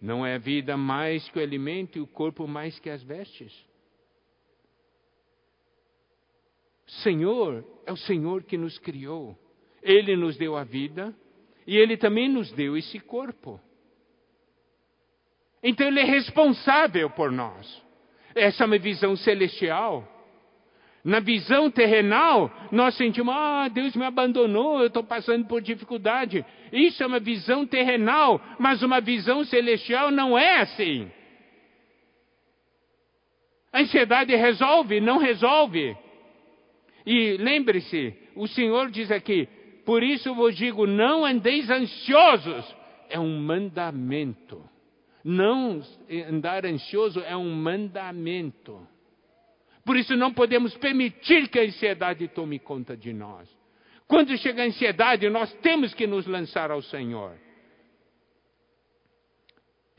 Não é a vida mais que o alimento e o corpo mais que as vestes? Senhor é o Senhor que nos criou. Ele nos deu a vida, e Ele também nos deu esse corpo. Então Ele é responsável por nós. Essa é uma visão celestial. Na visão terrenal, nós sentimos, ah, Deus me abandonou, eu estou passando por dificuldade. Isso é uma visão terrenal, mas uma visão celestial não é assim. A ansiedade resolve, não resolve. E lembre-se, o Senhor diz aqui: por isso vos digo: não andeis ansiosos. É um mandamento. Não andar ansioso é um mandamento. Por isso não podemos permitir que a ansiedade tome conta de nós. Quando chega a ansiedade, nós temos que nos lançar ao Senhor.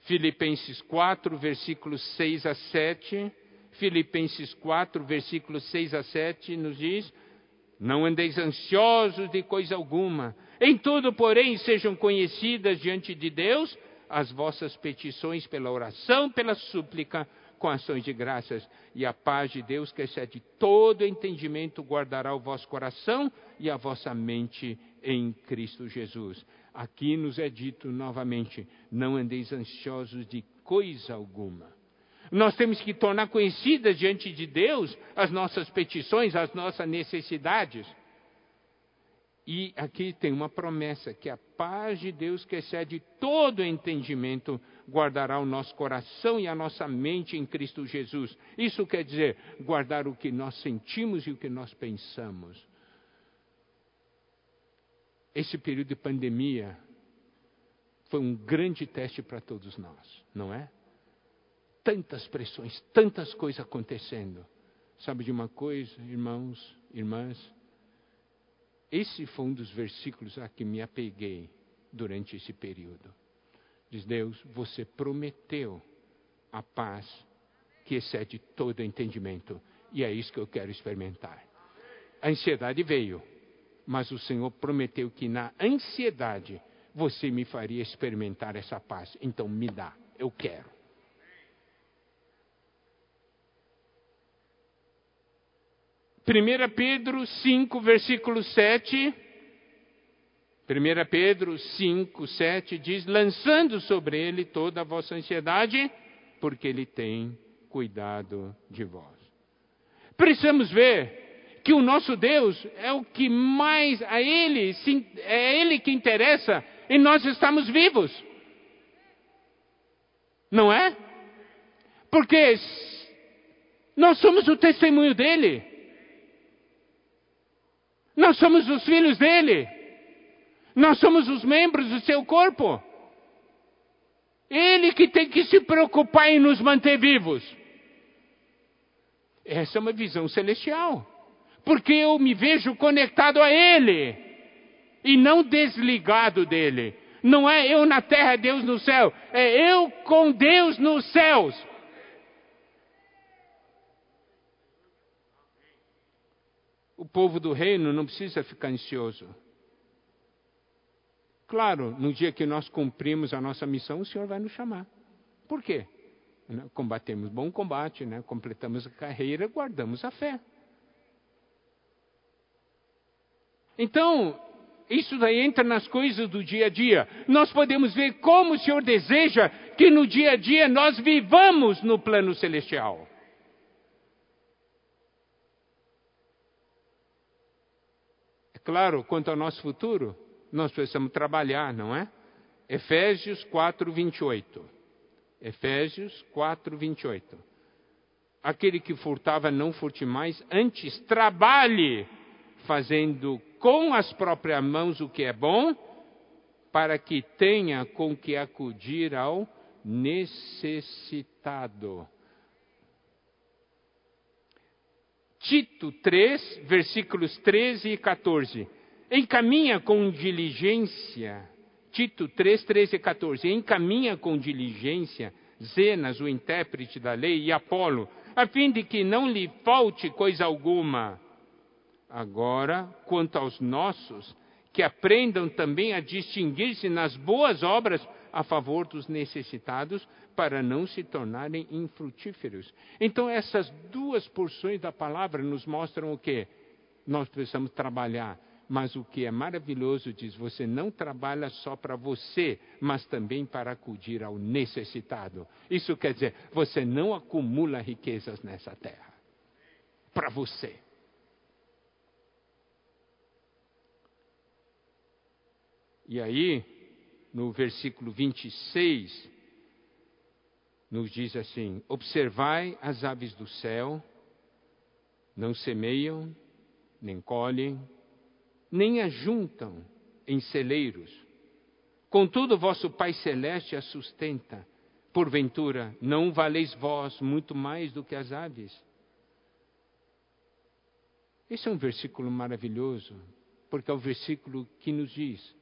Filipenses 4, versículos 6 a 7. Filipenses 4, versículos 6 a 7 nos diz: não andeis ansiosos de coisa alguma. Em tudo, porém, sejam conhecidas diante de Deus as vossas petições pela oração, pela súplica, com ações de graças. E a paz de Deus, que excede todo entendimento, guardará o vosso coração e a vossa mente em Cristo Jesus. Aqui nos é dito novamente: não andeis ansiosos de coisa alguma. Nós temos que tornar conhecidas diante de Deus as nossas petições, as nossas necessidades. E aqui tem uma promessa: que a paz de Deus, que excede todo entendimento, guardará o nosso coração e a nossa mente em Cristo Jesus. Isso quer dizer guardar o que nós sentimos e o que nós pensamos. esse período de pandemia foi um grande teste para todos nós, não é? Tantas pressões, tantas coisas acontecendo. Sabe de uma coisa, irmãos, irmãs? Esse foi um dos versículos a que me apeguei durante esse período. Diz Deus: Você prometeu a paz que excede todo entendimento, e é isso que eu quero experimentar. A ansiedade veio, mas o Senhor prometeu que na ansiedade você me faria experimentar essa paz. Então me dá, eu quero. Primeira Pedro 5, versículo 7. 1 Pedro 5, 7 diz: lançando sobre ele toda a vossa ansiedade, porque ele tem cuidado de vós. Precisamos ver que o nosso Deus é o que mais a ele é ele que interessa e nós estamos vivos. Não é? Porque nós somos o testemunho dele. Nós somos os filhos dele. Nós somos os membros do seu corpo. Ele que tem que se preocupar em nos manter vivos. Essa é uma visão celestial. Porque eu me vejo conectado a Ele e não desligado dele. Não é eu na terra, Deus no céu. É eu com Deus nos céus. O povo do reino não precisa ficar ansioso. Claro, no dia que nós cumprimos a nossa missão, o Senhor vai nos chamar. Por quê? Combatemos bom combate, né? completamos a carreira, guardamos a fé. Então, isso daí entra nas coisas do dia a dia. Nós podemos ver como o Senhor deseja que no dia a dia nós vivamos no plano celestial. É claro, quanto ao nosso futuro, nós precisamos trabalhar, não é? Efésios 4, 28. Efésios 4, 28. Aquele que furtava, não furte mais, antes trabalhe, fazendo com as próprias mãos o que é bom, para que tenha com que acudir ao necessitado. Tito 3, versículos 13 e 14. Encaminha com diligência, Tito 3, 13 e 14. Encaminha com diligência Zenas, o intérprete da lei, e Apolo, a fim de que não lhe falte coisa alguma Agora, quanto aos nossos, que aprendam também a distinguir-se nas boas obras a favor dos necessitados, para não se tornarem infrutíferos. Então, essas duas porções da palavra nos mostram o que? Nós precisamos trabalhar. Mas o que é maravilhoso diz: você não trabalha só para você, mas também para acudir ao necessitado. Isso quer dizer, você não acumula riquezas nessa terra. Para você. E aí, no versículo 26, nos diz assim: Observai as aves do céu, não semeiam, nem colhem, nem ajuntam em celeiros. Contudo, vosso Pai Celeste as sustenta. Porventura, não valeis vós muito mais do que as aves? Esse é um versículo maravilhoso, porque é o versículo que nos diz: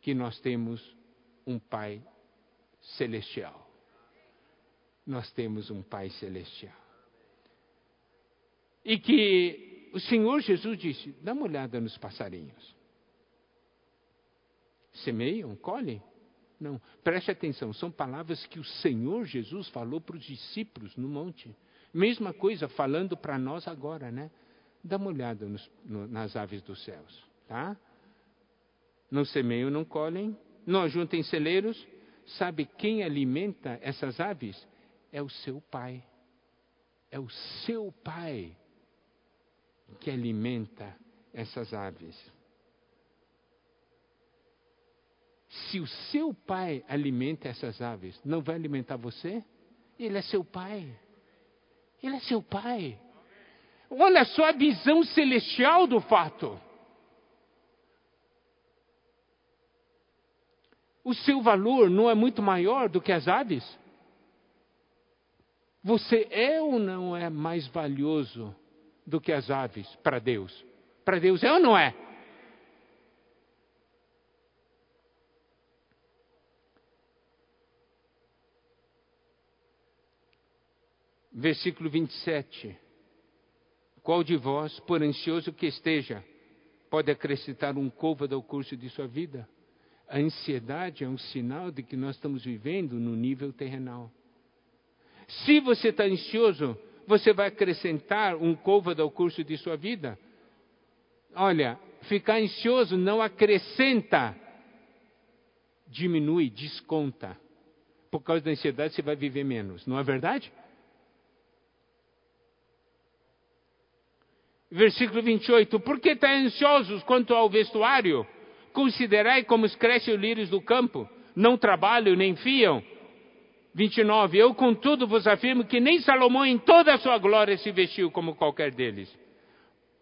que nós temos um Pai celestial. Nós temos um Pai celestial. E que o Senhor Jesus disse: dá uma olhada nos passarinhos. Semeiam, colhem? Não, preste atenção, são palavras que o Senhor Jesus falou para os discípulos no monte. Mesma coisa falando para nós agora, né? Dá uma olhada nos, no, nas aves dos céus, tá? não semeiam, não colhem, não ajuntem celeiros. Sabe quem alimenta essas aves? É o seu pai. É o seu pai que alimenta essas aves. Se o seu pai alimenta essas aves, não vai alimentar você? Ele é seu pai. Ele é seu pai. Olha só a visão celestial do fato. O seu valor não é muito maior do que as aves? Você é ou não é mais valioso do que as aves para Deus? Para Deus é ou não é? Versículo 27. Qual de vós, por ansioso que esteja, pode acrescentar um côvado ao curso de sua vida? A ansiedade é um sinal de que nós estamos vivendo no nível terrenal. Se você está ansioso, você vai acrescentar um côvado ao curso de sua vida? Olha, ficar ansioso não acrescenta, diminui, desconta. Por causa da ansiedade, você vai viver menos, não é verdade? Versículo 28. Por que está ansiosos quanto ao vestuário? Considerai como crescem os lírios do campo. Não trabalham nem fiam. 29. Eu, contudo, vos afirmo que nem Salomão, em toda a sua glória, se vestiu como qualquer deles.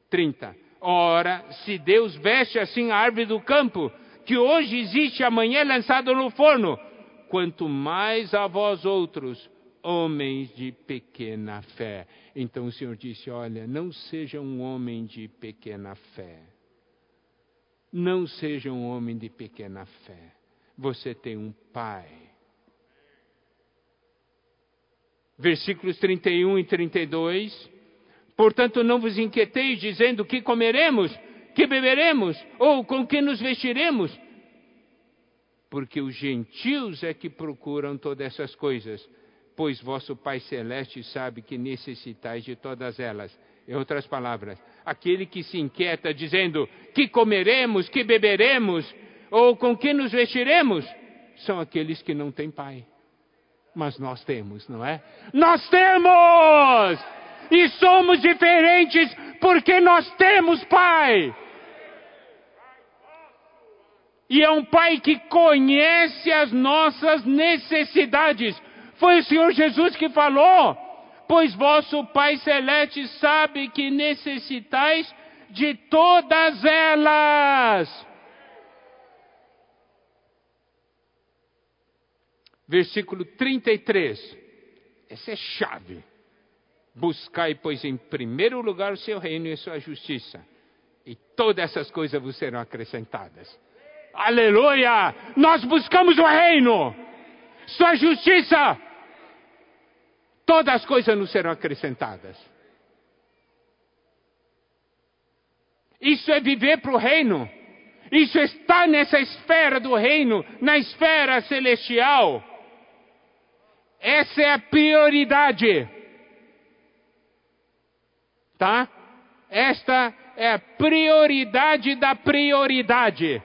30. Ora, se Deus veste assim a árvore do campo, que hoje existe, amanhã é lançada no forno, quanto mais a vós outros, homens de pequena fé. Então o Senhor disse: Olha, não seja um homem de pequena fé. Não seja um homem de pequena fé. Você tem um pai. Versículos 31 e 32. Portanto, não vos inquieteis dizendo que comeremos, que beberemos, ou com que nos vestiremos. Porque os gentios é que procuram todas essas coisas pois vosso Pai Celeste sabe que necessitais de todas elas. Em outras palavras, aquele que se inquieta dizendo que comeremos, que beberemos, ou com que nos vestiremos, são aqueles que não têm Pai. Mas nós temos, não é? Nós temos! E somos diferentes porque nós temos Pai. E é um Pai que conhece as nossas necessidades. Foi o Senhor Jesus que falou: Pois vosso Pai Celeste sabe que necessitais de todas elas. Versículo 33. Essa é chave. Buscai, pois, em primeiro lugar o seu reino e a sua justiça, e todas essas coisas vos serão acrescentadas. Aleluia! Nós buscamos o reino, sua justiça, todas as coisas nos serão acrescentadas. Isso é viver para o reino. Isso está nessa esfera do reino, na esfera celestial. Essa é a prioridade. Tá? Esta é a prioridade da prioridade.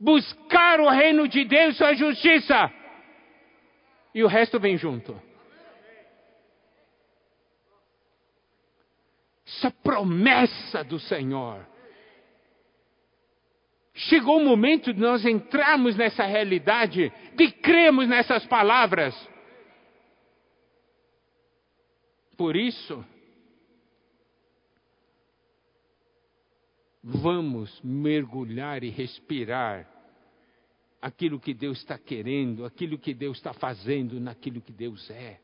Buscar o reino de Deus a justiça e o resto vem junto. Essa promessa do Senhor. Chegou o momento de nós entrarmos nessa realidade, de crermos nessas palavras. Por isso, vamos mergulhar e respirar aquilo que Deus está querendo, aquilo que Deus está fazendo, naquilo que Deus é.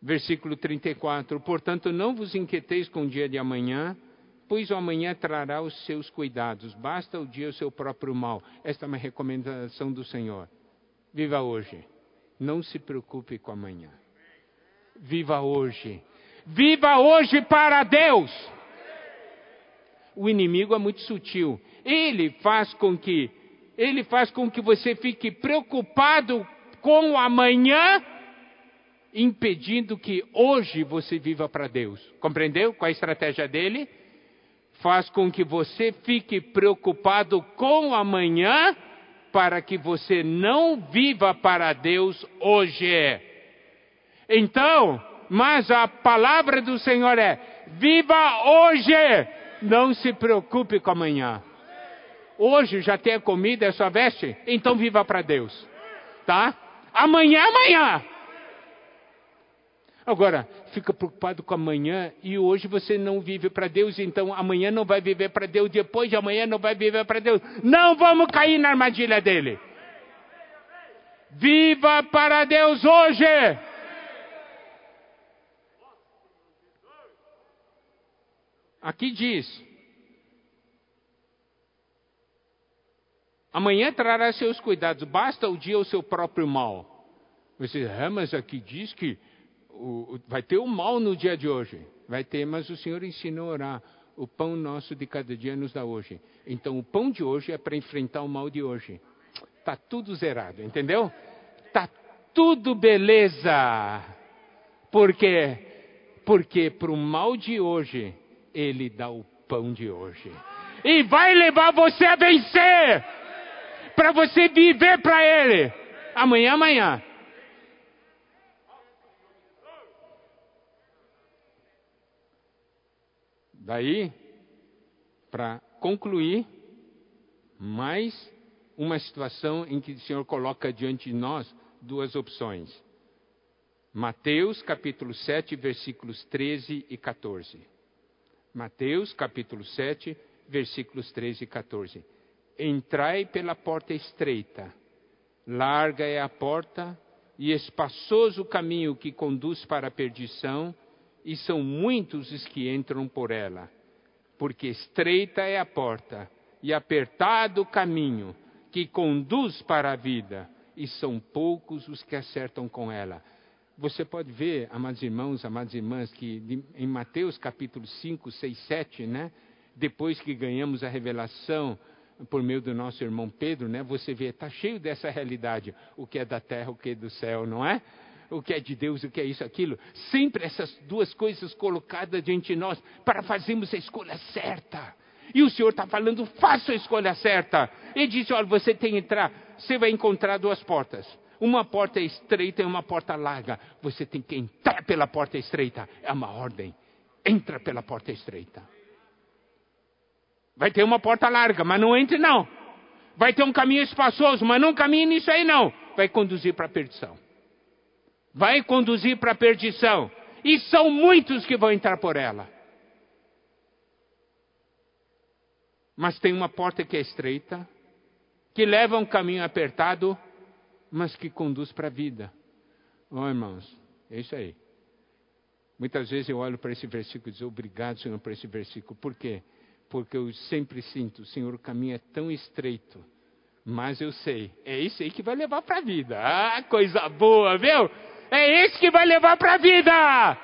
Versículo 34: Portanto, não vos inquieteis com o dia de amanhã, pois o amanhã trará os seus cuidados, basta o dia o seu próprio mal. Esta é uma recomendação do Senhor. Viva hoje, não se preocupe com amanhã. Viva hoje, viva hoje para Deus o inimigo é muito sutil. Ele faz com que ele faz com que você fique preocupado com o amanhã, impedindo que hoje você viva para Deus. Compreendeu qual é a estratégia dele? Faz com que você fique preocupado com o amanhã, para que você não viva para Deus hoje. Então, mas a palavra do Senhor é: viva hoje não se preocupe com amanhã. Hoje já tem a comida, é sua veste? Então viva para Deus. Tá? Amanhã, amanhã. Agora, fica preocupado com amanhã e hoje você não vive para Deus, então amanhã não vai viver para Deus, depois de amanhã não vai viver para Deus. Não vamos cair na armadilha dele. Viva para Deus hoje! Aqui diz: Amanhã trará seus cuidados, basta o dia o seu próprio mal. Você, ah, mas aqui diz que o, vai ter o mal no dia de hoje. Vai ter, mas o Senhor ensinou a orar. O pão nosso de cada dia nos dá hoje. Então o pão de hoje é para enfrentar o mal de hoje. Está tudo zerado, entendeu? Está tudo beleza. Por quê? Porque para o mal de hoje, Ele dá o pão de hoje. E vai levar você a vencer. Para você viver para Ele. Amanhã, amanhã. Daí, para concluir, mais uma situação em que o Senhor coloca diante de nós duas opções. Mateus capítulo 7, versículos 13 e 14. Mateus capítulo 7, versículos 13 e 14. Entrai pela porta estreita, larga é a porta e espaçoso o caminho que conduz para a perdição, e são muitos os que entram por ela. Porque estreita é a porta e apertado o caminho que conduz para a vida, e são poucos os que acertam com ela. Você pode ver, amados irmãos, amadas irmãs, que em Mateus capítulo 5, 6, 7, né? Depois que ganhamos a revelação por meio do nosso irmão Pedro, né? Você vê, está cheio dessa realidade, o que é da terra, o que é do céu, não é? o que é de Deus, o que é isso, aquilo. Sempre essas duas coisas colocadas diante de nós para fazermos a escolha certa. E o Senhor está falando, faça a escolha certa. Ele disse: olha, você tem que entrar, você vai encontrar duas portas. Uma porta é estreita e uma porta larga. Você tem que entrar pela porta estreita. É uma ordem. Entra pela porta estreita. Vai ter uma porta larga, mas não entre não. Vai ter um caminho espaçoso, mas não caminhe nisso aí não. Vai conduzir para a perdição vai conduzir para a perdição. E são muitos que vão entrar por ela. Mas tem uma porta que é estreita, que leva um caminho apertado, mas que conduz para a vida. Oh, irmãos, é isso aí. Muitas vezes eu olho para esse versículo e digo, obrigado, Senhor, por esse versículo. Por quê? Porque eu sempre sinto, Senhor, o caminho é tão estreito, mas eu sei, é isso aí que vai levar para a vida. Ah, coisa boa, viu? É esse que vai levar para a vida.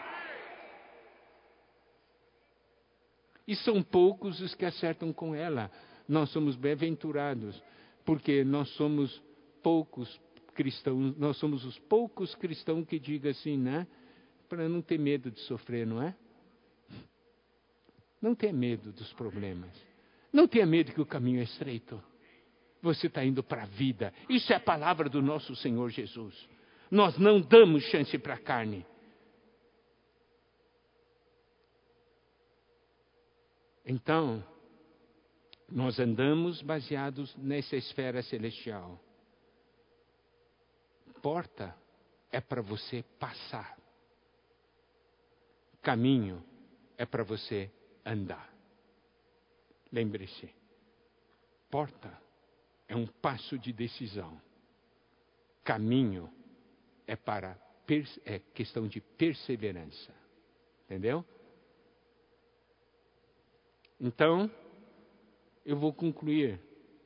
E são poucos os que acertam com ela. Nós somos bem-aventurados, porque nós somos poucos cristãos, nós somos os poucos cristãos que digam assim, né? Para não ter medo de sofrer, não é? Não tenha medo dos problemas. Não tenha medo que o caminho é estreito. Você está indo para a vida. Isso é a palavra do nosso Senhor Jesus nós não damos chance para a carne. Então, nós andamos baseados nessa esfera celestial. Porta é para você passar. Caminho é para você andar. Lembre-se, porta é um passo de decisão. Caminho é para é questão de perseverança. Entendeu? Então, eu vou concluir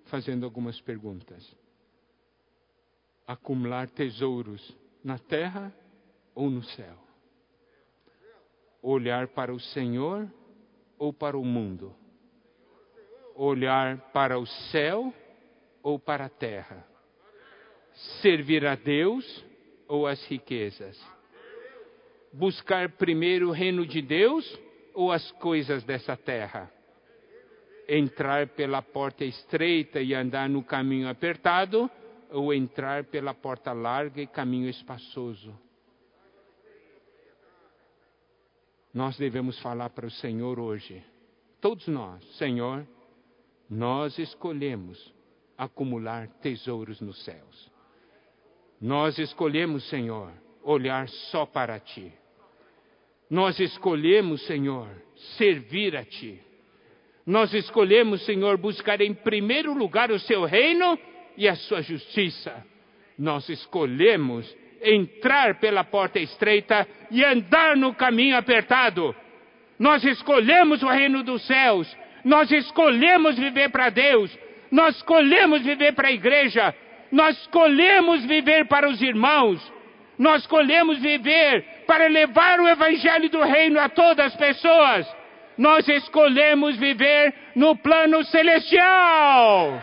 fazendo algumas perguntas. Acumular tesouros na terra ou no céu? Olhar para o Senhor ou para o mundo? Olhar para o céu ou para a terra? Servir a Deus ou as riquezas? Buscar primeiro o reino de Deus ou as coisas dessa terra? Entrar pela porta estreita e andar no caminho apertado ou entrar pela porta larga e caminho espaçoso? Nós devemos falar para o Senhor hoje, todos nós, Senhor, nós escolhemos acumular tesouros nos céus. Nós escolhemos, Senhor, olhar só para Ti. Nós escolhemos, Senhor, servir a Ti. Nós escolhemos, Senhor, buscar em primeiro lugar o Seu reino e a Sua justiça. Nós escolhemos entrar pela porta estreita e andar no caminho apertado. Nós escolhemos o reino dos céus. Nós escolhemos viver para Deus. Nós escolhemos viver para a igreja. Nós escolhemos viver para os irmãos. Nós escolhemos viver para levar o evangelho do reino a todas as pessoas. Nós escolhemos viver no plano celestial.